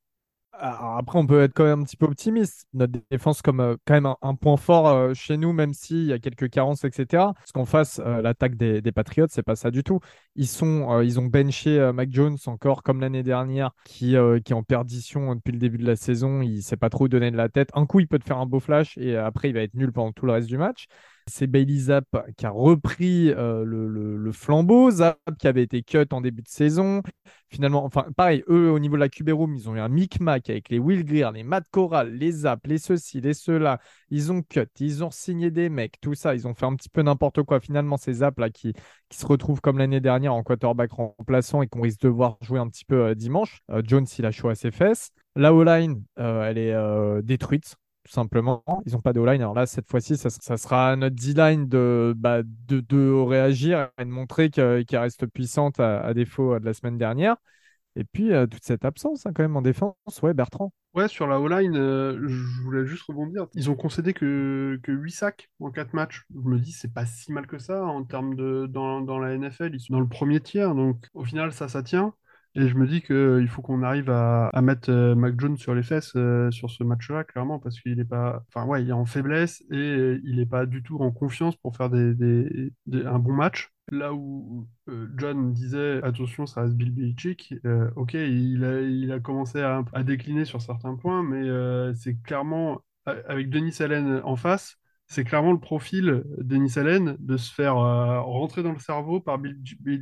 après, on peut être quand même un petit peu optimiste. Notre défense, comme euh, quand même un, point fort euh, chez nous, même s'il y a quelques carences, etc. Parce qu'en face, euh, l'attaque des, des, Patriots, c'est pas ça du tout. Ils, sont, ils ont benché Mac Jones encore comme l'année dernière, qui, qui est en perdition depuis le début de la saison. Il sait pas trop donner de la tête. Un coup, il peut te faire un beau flash et après, il va être nul pendant tout le reste du match. C'est Bailey Zapp qui a repris euh, le, flambeau. Zapp qui avait été cut en début de saison. Finalement, enfin, pareil, eux, au niveau de la Room, ils ont eu un micmac avec les Will Greer, les Matt Corral, les Zapp, les ceci, les cela. Ils ont cut, ils ont signé des mecs, tout ça. Ils ont fait un petit peu n'importe quoi. Finalement, ces Zapp là qui, qui se retrouvent comme l'année dernière en quarterback remplaçant et qu'on risque de voir jouer un petit peu euh, dimanche. Euh, Jones, il a chaud à ses fesses. La O-line, elle est détruite tout simplement. Ils n'ont pas de line Alors là, cette fois-ci, ça, sera notre D-line de, bah, de, de, réagir et de montrer qu'elle reste puissante à, défaut de la semaine dernière. Et puis, euh, toute cette absence hein, quand même en défense, ouais, Bertrand. Ouais, sur la O-line, euh, je voulais juste rebondir. Ils ont concédé que, que 8 sacs en 4 matchs. Je me dis, c'est pas si mal que ça en termes de. Dans, dans la NFL, ils sont dans le premier tiers. Donc, au final, ça, ça tient. Et je me dis qu'il faut qu'on arrive à, mettre euh, Mac Jones sur les fesses euh, sur ce match-là, clairement, parce qu'il est pas. Enfin, ouais, il est en faiblesse et il n'est pas du tout en confiance pour faire des, un bon match. Là où euh, John disait attention, ça reste Bill Belichick, ok, il a, il a commencé à, à décliner sur certains points, mais c'est clairement avec Denis Allen en face c'est clairement le profil d'Ennis Allen de se faire euh, rentrer dans le cerveau par Bill,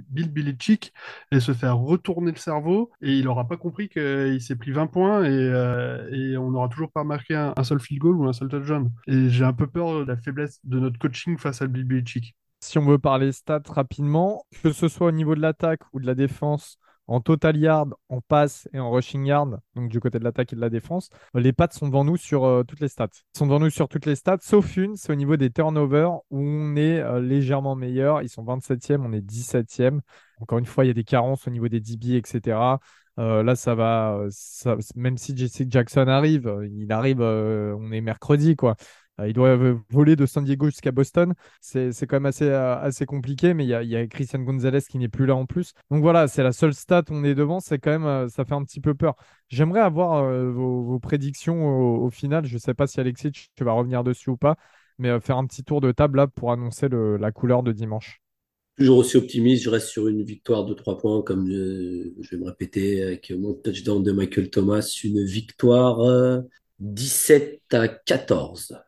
Belichick et se faire retourner le cerveau. Et il n'aura pas compris qu'il s'est pris 20 points euh, et, on n'aura toujours pas marqué un, seul field goal ou un seul touchdown. Et j'ai un peu peur de la faiblesse de notre coaching face à Bill Belichick. Si on veut parler stats rapidement, que ce soit au niveau de l'attaque ou de la défense, en total yard, en passe et en rushing yard, donc du côté de l'attaque et de la défense, les pattes sont devant nous sur euh, toutes les stats. Ils sont devant nous sur toutes les stats, sauf une, c'est au niveau des turnovers où on est euh, légèrement meilleur. Ils sont 27e, on est 17e. Encore une fois, il y a des carences au niveau des DB, etc. Euh, là, ça va, même si Jesse Jackson arrive, il arrive, on est mercredi, quoi. Euh, il doit voler de San Diego jusqu'à Boston. C'est quand même assez, euh, assez compliqué, mais il y a, Christian Gonzalez qui n'est plus là en plus. Donc voilà, c'est la seule stat on est devant. C'est quand même, euh, ça fait un petit peu peur. J'aimerais avoir vos, prédictions au, final. Je ne sais pas si Alexis, tu vas revenir dessus ou pas, mais faire un petit tour de table pour annoncer la couleur de dimanche. Toujours aussi optimiste, je reste sur une victoire de 3 points, comme je, vais me répéter avec mon touchdown de Michael Thomas, une victoire 17 à 14.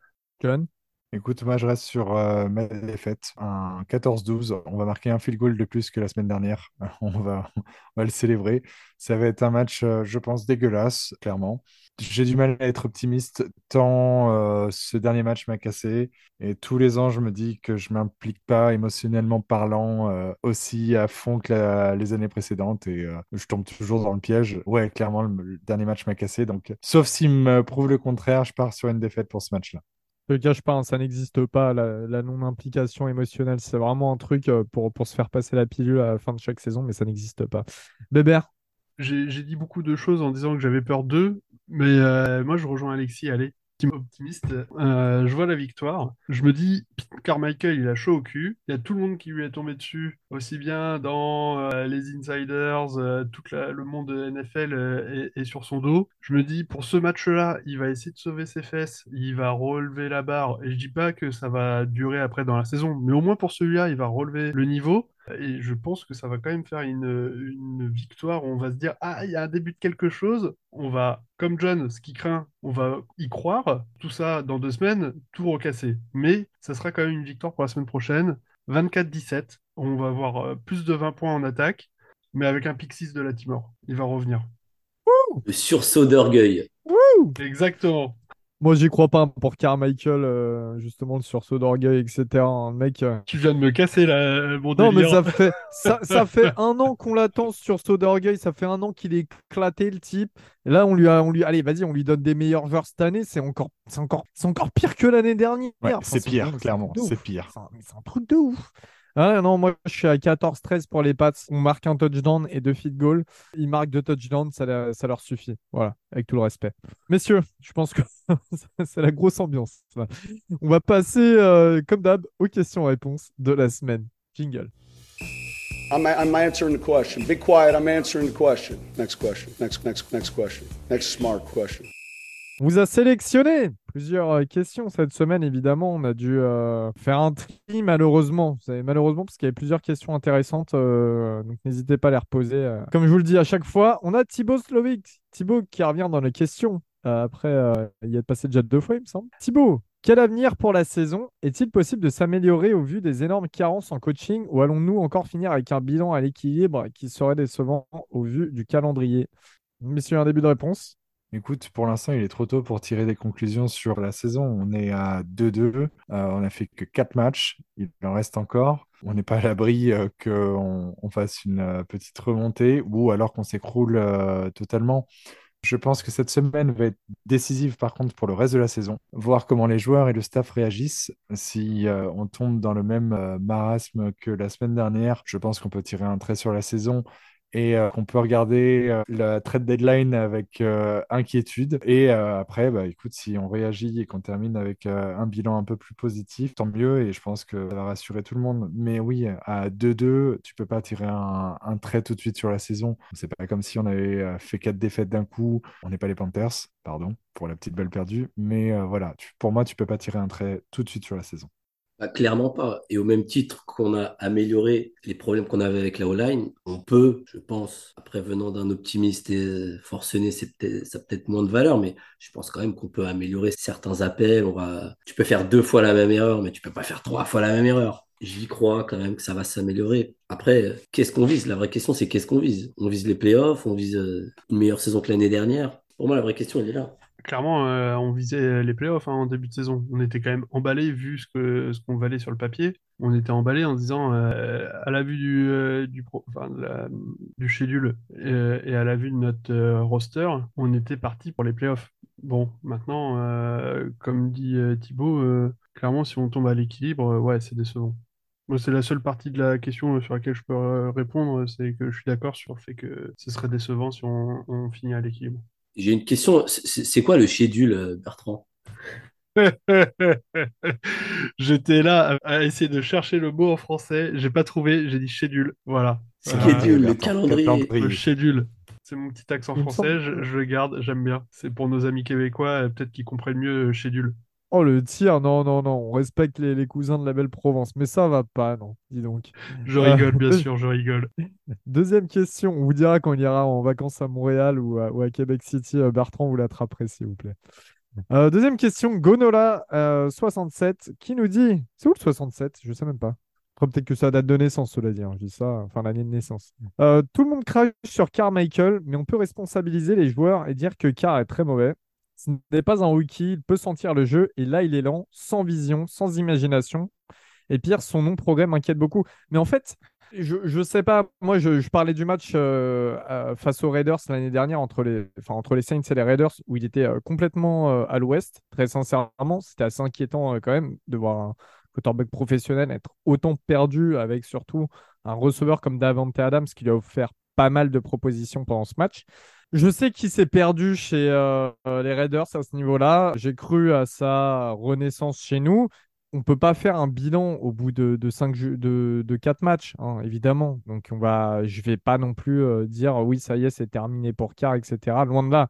Écoute, moi je reste sur euh, ma défaite, un 14-12. On va marquer un field goal de plus que la semaine dernière. On va, le célébrer. Ça va être un match, euh, je pense, dégueulasse, clairement. J'ai du mal à être optimiste tant euh, ce dernier match m'a cassé. Et tous les ans, je me dis que je m'implique pas émotionnellement parlant euh, aussi à fond que les années précédentes. Et euh, je tombe toujours dans le piège. Ouais, clairement, le, le dernier match m'a cassé. Donc, sauf s'il me prouve le contraire, je pars sur une défaite pour ce match-là. Je cache pas, hein, ça n'existe pas, la, non-implication émotionnelle. C'est vraiment un truc euh, pour, pour se faire passer la pilule à la fin de chaque saison, mais ça n'existe pas. Bébert, J'ai dit beaucoup de choses en disant que j'avais peur d'eux, mais euh, moi je rejoins Alexis, allez, optimiste. Euh, je vois la victoire. Je me dis, Carmichael, il a chaud au cul. Il y a tout le monde qui lui est tombé dessus, aussi bien dans euh, les insiders, euh, tout le monde NFL euh, est, sur son dos. Je me dis, pour ce match-là, il va essayer de sauver ses fesses, il va relever la barre. Et je dis pas que ça va durer après dans la saison, mais au moins pour celui-là, il va relever le niveau. Et je pense que ça va quand même faire une, une victoire où on va se dire, ah, il y a un début de quelque chose. On va, comme John, ce qui craint, on va y croire. Tout ça, dans deux semaines, tout recasser. Mais ça sera quand même une victoire pour la semaine prochaine. 24-17. On va avoir euh, plus de 20 points en attaque, mais avec un pick 6 de la Timor. Il va revenir. Le sursaut d'orgueil. Exactement. Moi j'y crois pas pour Carmichael, euh, justement le sursaut d'orgueil, etc. Un mec. euh, Tu viens de me casser la, mon Non, mais ça fait, ça, ça fait un an qu'on l'attend sur Saut d'orgueil. Ça fait un an qu'il est éclaté, le type. Et là, on lui a, on lui, allez, vas-y, on lui donne des meilleurs joueurs cette année. C'est encore, c'est encore, c'est encore pire que l'année dernière. Ouais, Enfin, c'est pire, clairement, c'est pire. C'est un, mais c'est un truc de ouf. Ah, non, moi, je suis à 14-13 pour les Pats. On marque un touchdown et deux feed goals. Ils marquent deux touchdowns, ça, leur suffit. Voilà, avec tout le respect. Messieurs, je pense que c'est la grosse ambiance. On va passer, euh, comme d'hab, aux questions-réponses de la semaine. Jingle. I'm, I'm answering the question. Be quiet. I'm answering the question. Next question. Next, next, next question. Next smart question. Vous a sélectionné plusieurs euh, questions cette semaine, évidemment. On a dû euh, faire un tri, malheureusement. Vous malheureusement, parce qu'il y avait plusieurs questions intéressantes. euh, donc, n'hésitez pas à les reposer. Comme je vous le dis à chaque fois, on a Thibaut Slovic. Thibaut qui revient dans les questions. Après, il y a passé déjà deux fois, il me semble. Thibaut, quel avenir pour la saison? Est-il possible de s'améliorer au vu des énormes carences en coaching ou allons-nous encore finir avec un bilan à l'équilibre qui serait décevant au vu du calendrier? Messieurs, un début de réponse Écoute, pour l'instant, il est trop tôt pour tirer des conclusions sur la saison. On est à 2-2. Euh, on a fait que 4 matchs. Il en reste encore. On n'est pas à l'abri euh, qu'on on fasse une euh, petite remontée ou alors qu'on s'écroule totalement. Je pense que cette semaine va être décisive par contre pour le reste de la saison. Voir comment les joueurs et le staff réagissent. Si on tombe dans le même marasme que la semaine dernière, je pense qu'on peut tirer un trait sur la saison et euh, qu'on peut regarder euh, la trade deadline avec euh, inquiétude. Et euh, après, bah, écoute, si on réagit et qu'on termine avec euh, un bilan un peu plus positif, tant mieux. Et je pense que ça va rassurer tout le monde. Mais oui, à 2-2, tu peux pas tirer un, trait tout de suite sur la saison. C'est pas comme si on avait fait quatre défaites d'un coup. On n'est pas les Panthers, pardon, pour la petite balle perdue. Mais voilà, pour moi, tu peux pas tirer un trait tout de suite sur la saison. Bah, clairement pas. Et au même titre qu'on a amélioré les problèmes qu'on avait avec la O-line, on peut, je pense, après venant d'un optimiste et forcené, c'est ça a peut-être moins de valeur, mais je pense quand même qu'on peut améliorer certains appels. Tu peux faire deux fois la même erreur, mais tu peux pas faire trois fois la même erreur. J'y crois quand même que ça va s'améliorer. Après, qu'est-ce qu'on vise? La vraie question, c'est qu'est-ce qu'on vise? On vise les playoffs, on vise euh, une meilleure saison que l'année dernière? Pour moi, la vraie question, elle est là. Clairement, euh, on visait les playoffs hein, en début de saison. On était quand même emballé vu ce qu'on valait sur le papier. On était emballé en disant, euh, à la vue du, euh, du, pro- enfin, du schedule et à la vue de notre roster, on était parti pour les playoffs. Bon, maintenant, comme dit Thibaut, clairement, si on tombe à l'équilibre, ouais, c'est décevant. Moi, c'est la seule partie de la question sur laquelle je peux répondre, c'est que je suis d'accord sur le fait que ce serait décevant si on finit à l'équilibre. J'ai une question. C'est quoi le schedule, euh, Bertrand? J'étais là à essayer de chercher le mot en français, j'ai pas trouvé, j'ai dit schedule. Voilà. Schedule, le Bertrand, calendrier. Le schedule. C'est mon petit accent français, je le garde, j'aime bien. C'est pour nos amis québécois, euh, peut-être qu'ils comprennent mieux euh, schedule. Oh, le tir, non, non, non, on respecte les, les cousins de la belle Provence, mais ça va pas, non, dis donc. Je Euh, rigole, bien sûr, je rigole. Deuxième question, on vous dira quand on ira en vacances à Montréal ou à, ou à Québec City, euh, Bertrand, vous l'attraperez, s'il vous plaît. Euh, deuxième question, Gonola 67, qui nous dit, c'est où le 67? Je sais même pas. Peut-être que ça date de naissance, cela dit. hein, Je dis ça, enfin l'année de naissance. Euh, tout le monde crache sur Carmichael, mais on peut responsabiliser les joueurs et dire que Carr est très mauvais. Ce n'est pas un rookie, il peut sentir le jeu et là il est lent, sans vision, sans imagination. Et pire, son non-progrès m'inquiète beaucoup. Mais en fait, je, je sais pas, moi je, parlais du match euh, face aux Raiders l'année dernière entre les, enfin, entre les Saints et les Raiders où il était euh, complètement euh, à l'ouest. Très sincèrement, c'était assez inquiétant quand même de voir un quarterback professionnel être autant perdu avec surtout un receveur comme Davante Adams qui lui a offert pas mal de propositions pendant ce match. Je sais qu'il s'est perdu chez euh, euh, les Raiders à ce niveau-là. J'ai cru à sa renaissance chez nous. On peut pas faire un bilan au bout de, de, matchs, hein, évidemment. Donc, on va, je vais pas non plus euh, dire oui, ça y est, c'est terminé pour Carr, etc. Loin de là.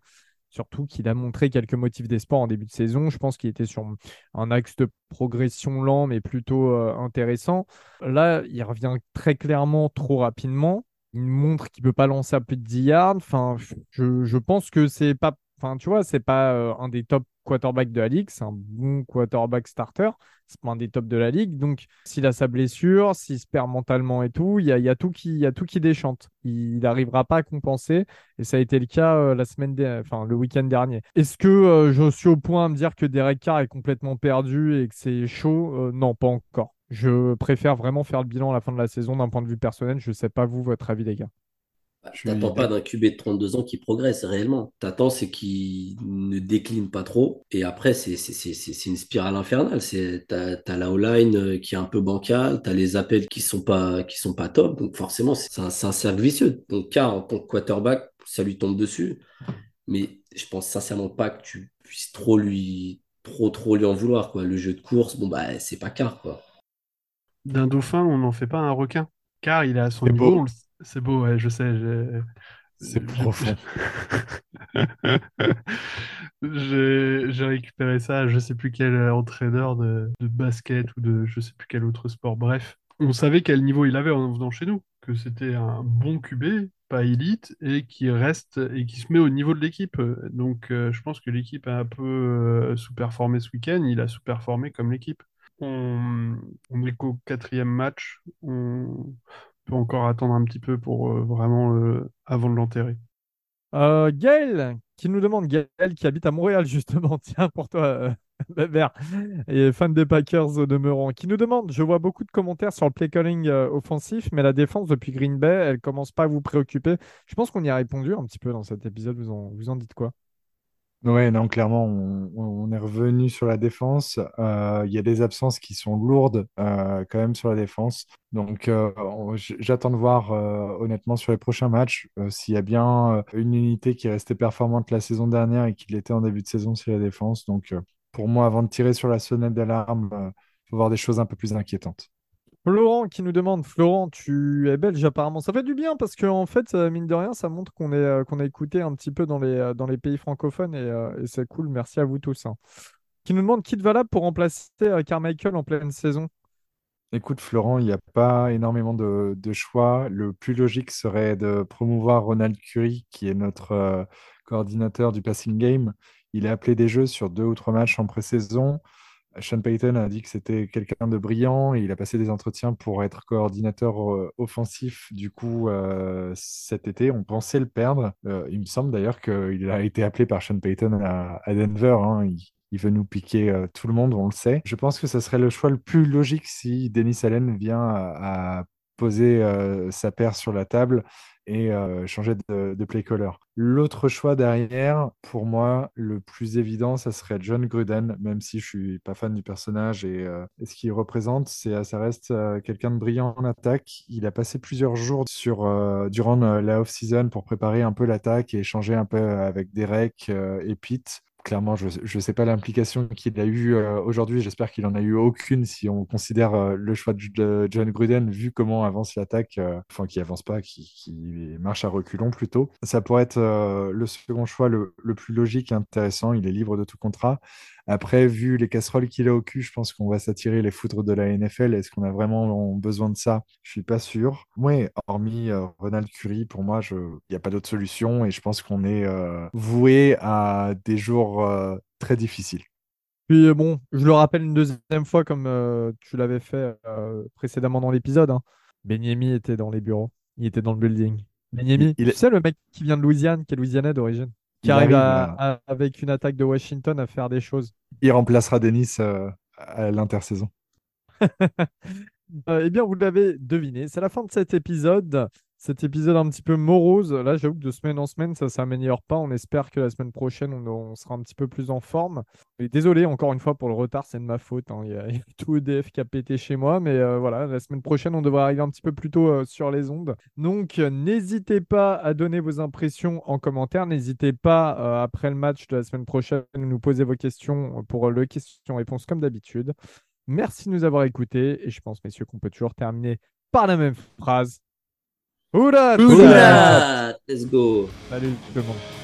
Surtout qu'il a montré quelques motifs d'espoir en début de saison. Je pense qu'il était sur un axe de progression lent, mais plutôt intéressant. Là, il revient très clairement trop rapidement. Il montre qu'il peut pas lancer à plus de 10 yards. Enfin, je, je pense que c'est pas, enfin, tu vois, c'est pas euh, un des top quarterbacks de la ligue. C'est un bon quarterback starter. C'est pas un des tops de la ligue. Donc, s'il a sa blessure, s'il se perd mentalement et tout, il y a, y a tout qui, y a tout qui déchante. Il n'arrivera pas à compenser. Et ça a été le cas euh, la semaine, enfin, le week-end dernier. Est-ce que euh, je suis au point de me dire que Derek Carr est complètement perdu et que c'est chaud? Non, pas encore. Je préfère vraiment faire le bilan à la fin de la saison d'un point de vue personnel. Je sais pas vous, votre avis, les gars. Bah, Je suis T'attends pas d'un QB de 32 ans qui progresse réellement. T'attends, c'est qu'il ne décline pas trop. Et après, c'est une spirale infernale. T'as, t'as la O-line euh, qui est un peu bancale, t'as les appels qui sont pas, qui sont pas top. Donc forcément, c'est un, un cercle vicieux. Donc, car en tant que quarterback, ça lui tombe dessus. Mais je pense sincèrement pas que tu puisses trop lui, trop, trop lui en vouloir, quoi. Le jeu de course, bon, bah, c'est pas car, quoi. D'un dauphin, on n'en fait pas un requin. Car il est à son niveau. le- C'est beau, ouais, je sais. C'est profond. J'ai j'ai récupéré ça, je sais plus quel entraîneur de, de basket ou de je sais plus quel autre sport. Bref, on savait quel niveau il avait en venant chez nous, que c'était un bon QB, pas élite, et qui reste et qui se met au niveau de l'équipe. Donc euh, je pense que l'équipe a un peu euh, sous-performé ce week-end, il a sous-performé comme l'équipe. On, est qu'au quatrième match, on peut encore attendre un petit peu pour euh, vraiment euh, avant de l'enterrer. Euh, Gaël, qui nous demande, Gaël qui habite à Montréal, justement, tiens, pour toi, euh, Bébert, et fan des Packers au demeurant, qui nous demande, je vois beaucoup de commentaires sur le play calling euh, offensif, mais la défense depuis Green Bay, elle commence pas à vous préoccuper. Je pense qu'on y a répondu un petit peu dans cet épisode, vous en, vous en dites quoi? Ouais, non, clairement, on, est revenu sur la défense. Euh, Il y a des absences qui sont lourdes euh, quand même sur la défense. Donc, euh, j'attends de voir honnêtement sur les prochains matchs s'il y a bien une unité qui est restée performante la saison dernière et qui l'était en début de saison sur la défense. Donc, pour moi, avant de tirer sur la sonnette d'alarme, il faut voir des choses un peu plus inquiétantes. Florent qui nous demande, Florent, tu es belge apparemment. Ça fait du bien parce que en fait, mine de rien, ça montre qu'on est, euh, qu'on a écouté un petit peu dans les, euh, dans les pays francophones et, euh, et c'est cool. Merci à vous tous. hein. Qui nous demande qui est valable pour remplacer Carmichael en pleine saison? Écoute, Florent, il n'y a pas énormément de, de choix. Le plus logique serait de promouvoir Ronald Curry, qui est notre coordinateur du passing game. Il a appelé des jeux sur deux ou trois matchs en pré-saison. Sean Payton a dit que c'était quelqu'un de brillant et il a passé des entretiens pour être coordinateur euh, offensif. Du coup, euh, cet été, on pensait le perdre. Euh, il me semble d'ailleurs qu'il a été appelé par Sean Payton à, Denver. hein. Il, veut nous piquer tout le monde, on le sait. Je pense que ce serait le choix le plus logique si Denis Allen vient à, poser sa paire sur la table et euh, changer de, play caller. L'autre choix derrière, pour moi, le plus évident, ça serait John Gruden, même si je suis pas fan du personnage et, euh, ce qu'il représente, c'est, ça reste euh, quelqu'un de brillant en attaque. Il a passé plusieurs jours sur, durant la off-season pour préparer un peu l'attaque et échanger un peu avec Derek et Pete. Clairement, je ne sais pas l'implication qu'il a eue euh, aujourd'hui. J'espère qu'il en a eu aucune si on considère euh, le choix de, John Gruden, vu comment avance l'attaque, euh, enfin qui avance pas, qui, qui marche à reculons plutôt. Ça pourrait être euh, le second choix le, le plus logique et intéressant. Il est libre de tout contrat. Après, vu les casseroles qu'il a au cul, je pense qu'on va s'attirer les foudres de la NFL. Est-ce qu'on a vraiment besoin de ça? Je suis pas sûr. Oui, hormis euh, Ronald Curry, pour moi, il n'y a pas d'autre solution et je pense qu'on est euh, voué à des jours euh, très difficile. Puis bon, je le rappelle une deuxième fois comme tu l'avais fait précédemment dans l'épisode. Hein. Benyemi était dans les bureaux. Il était dans le building. Benyemi, Il- il tu sais, le mec qui vient de Louisiane, qui est louisianais d'origine, qui Il arrive, arrive, à- à- avec une attaque de Washington à faire des choses. Il remplacera Denis euh, à l'intersaison. Euh, eh bien, vous l'avez deviné, c'est la fin de cet épisode. Cet épisode un petit peu morose. Là, j'avoue que de semaine en semaine, ça s'améliore pas. On espère que la semaine prochaine, on, sera un petit peu plus en forme. Désolé encore une fois pour le retard, c'est de ma faute. hein. Il y a, tout EDF qui a pété chez moi. Mais euh, voilà, la semaine prochaine, on devrait arriver un petit peu plus tôt euh, sur les ondes. Donc, euh, n'hésitez pas à donner vos impressions en commentaire. N'hésitez pas, après le match de la semaine prochaine, à nous poser vos questions pour le question-réponse comme d'habitude. Merci de nous avoir écoutés. Et je pense, messieurs, qu'on peut toujours terminer par la même phrase. Oula Oula, let's go. Salut tout le monde.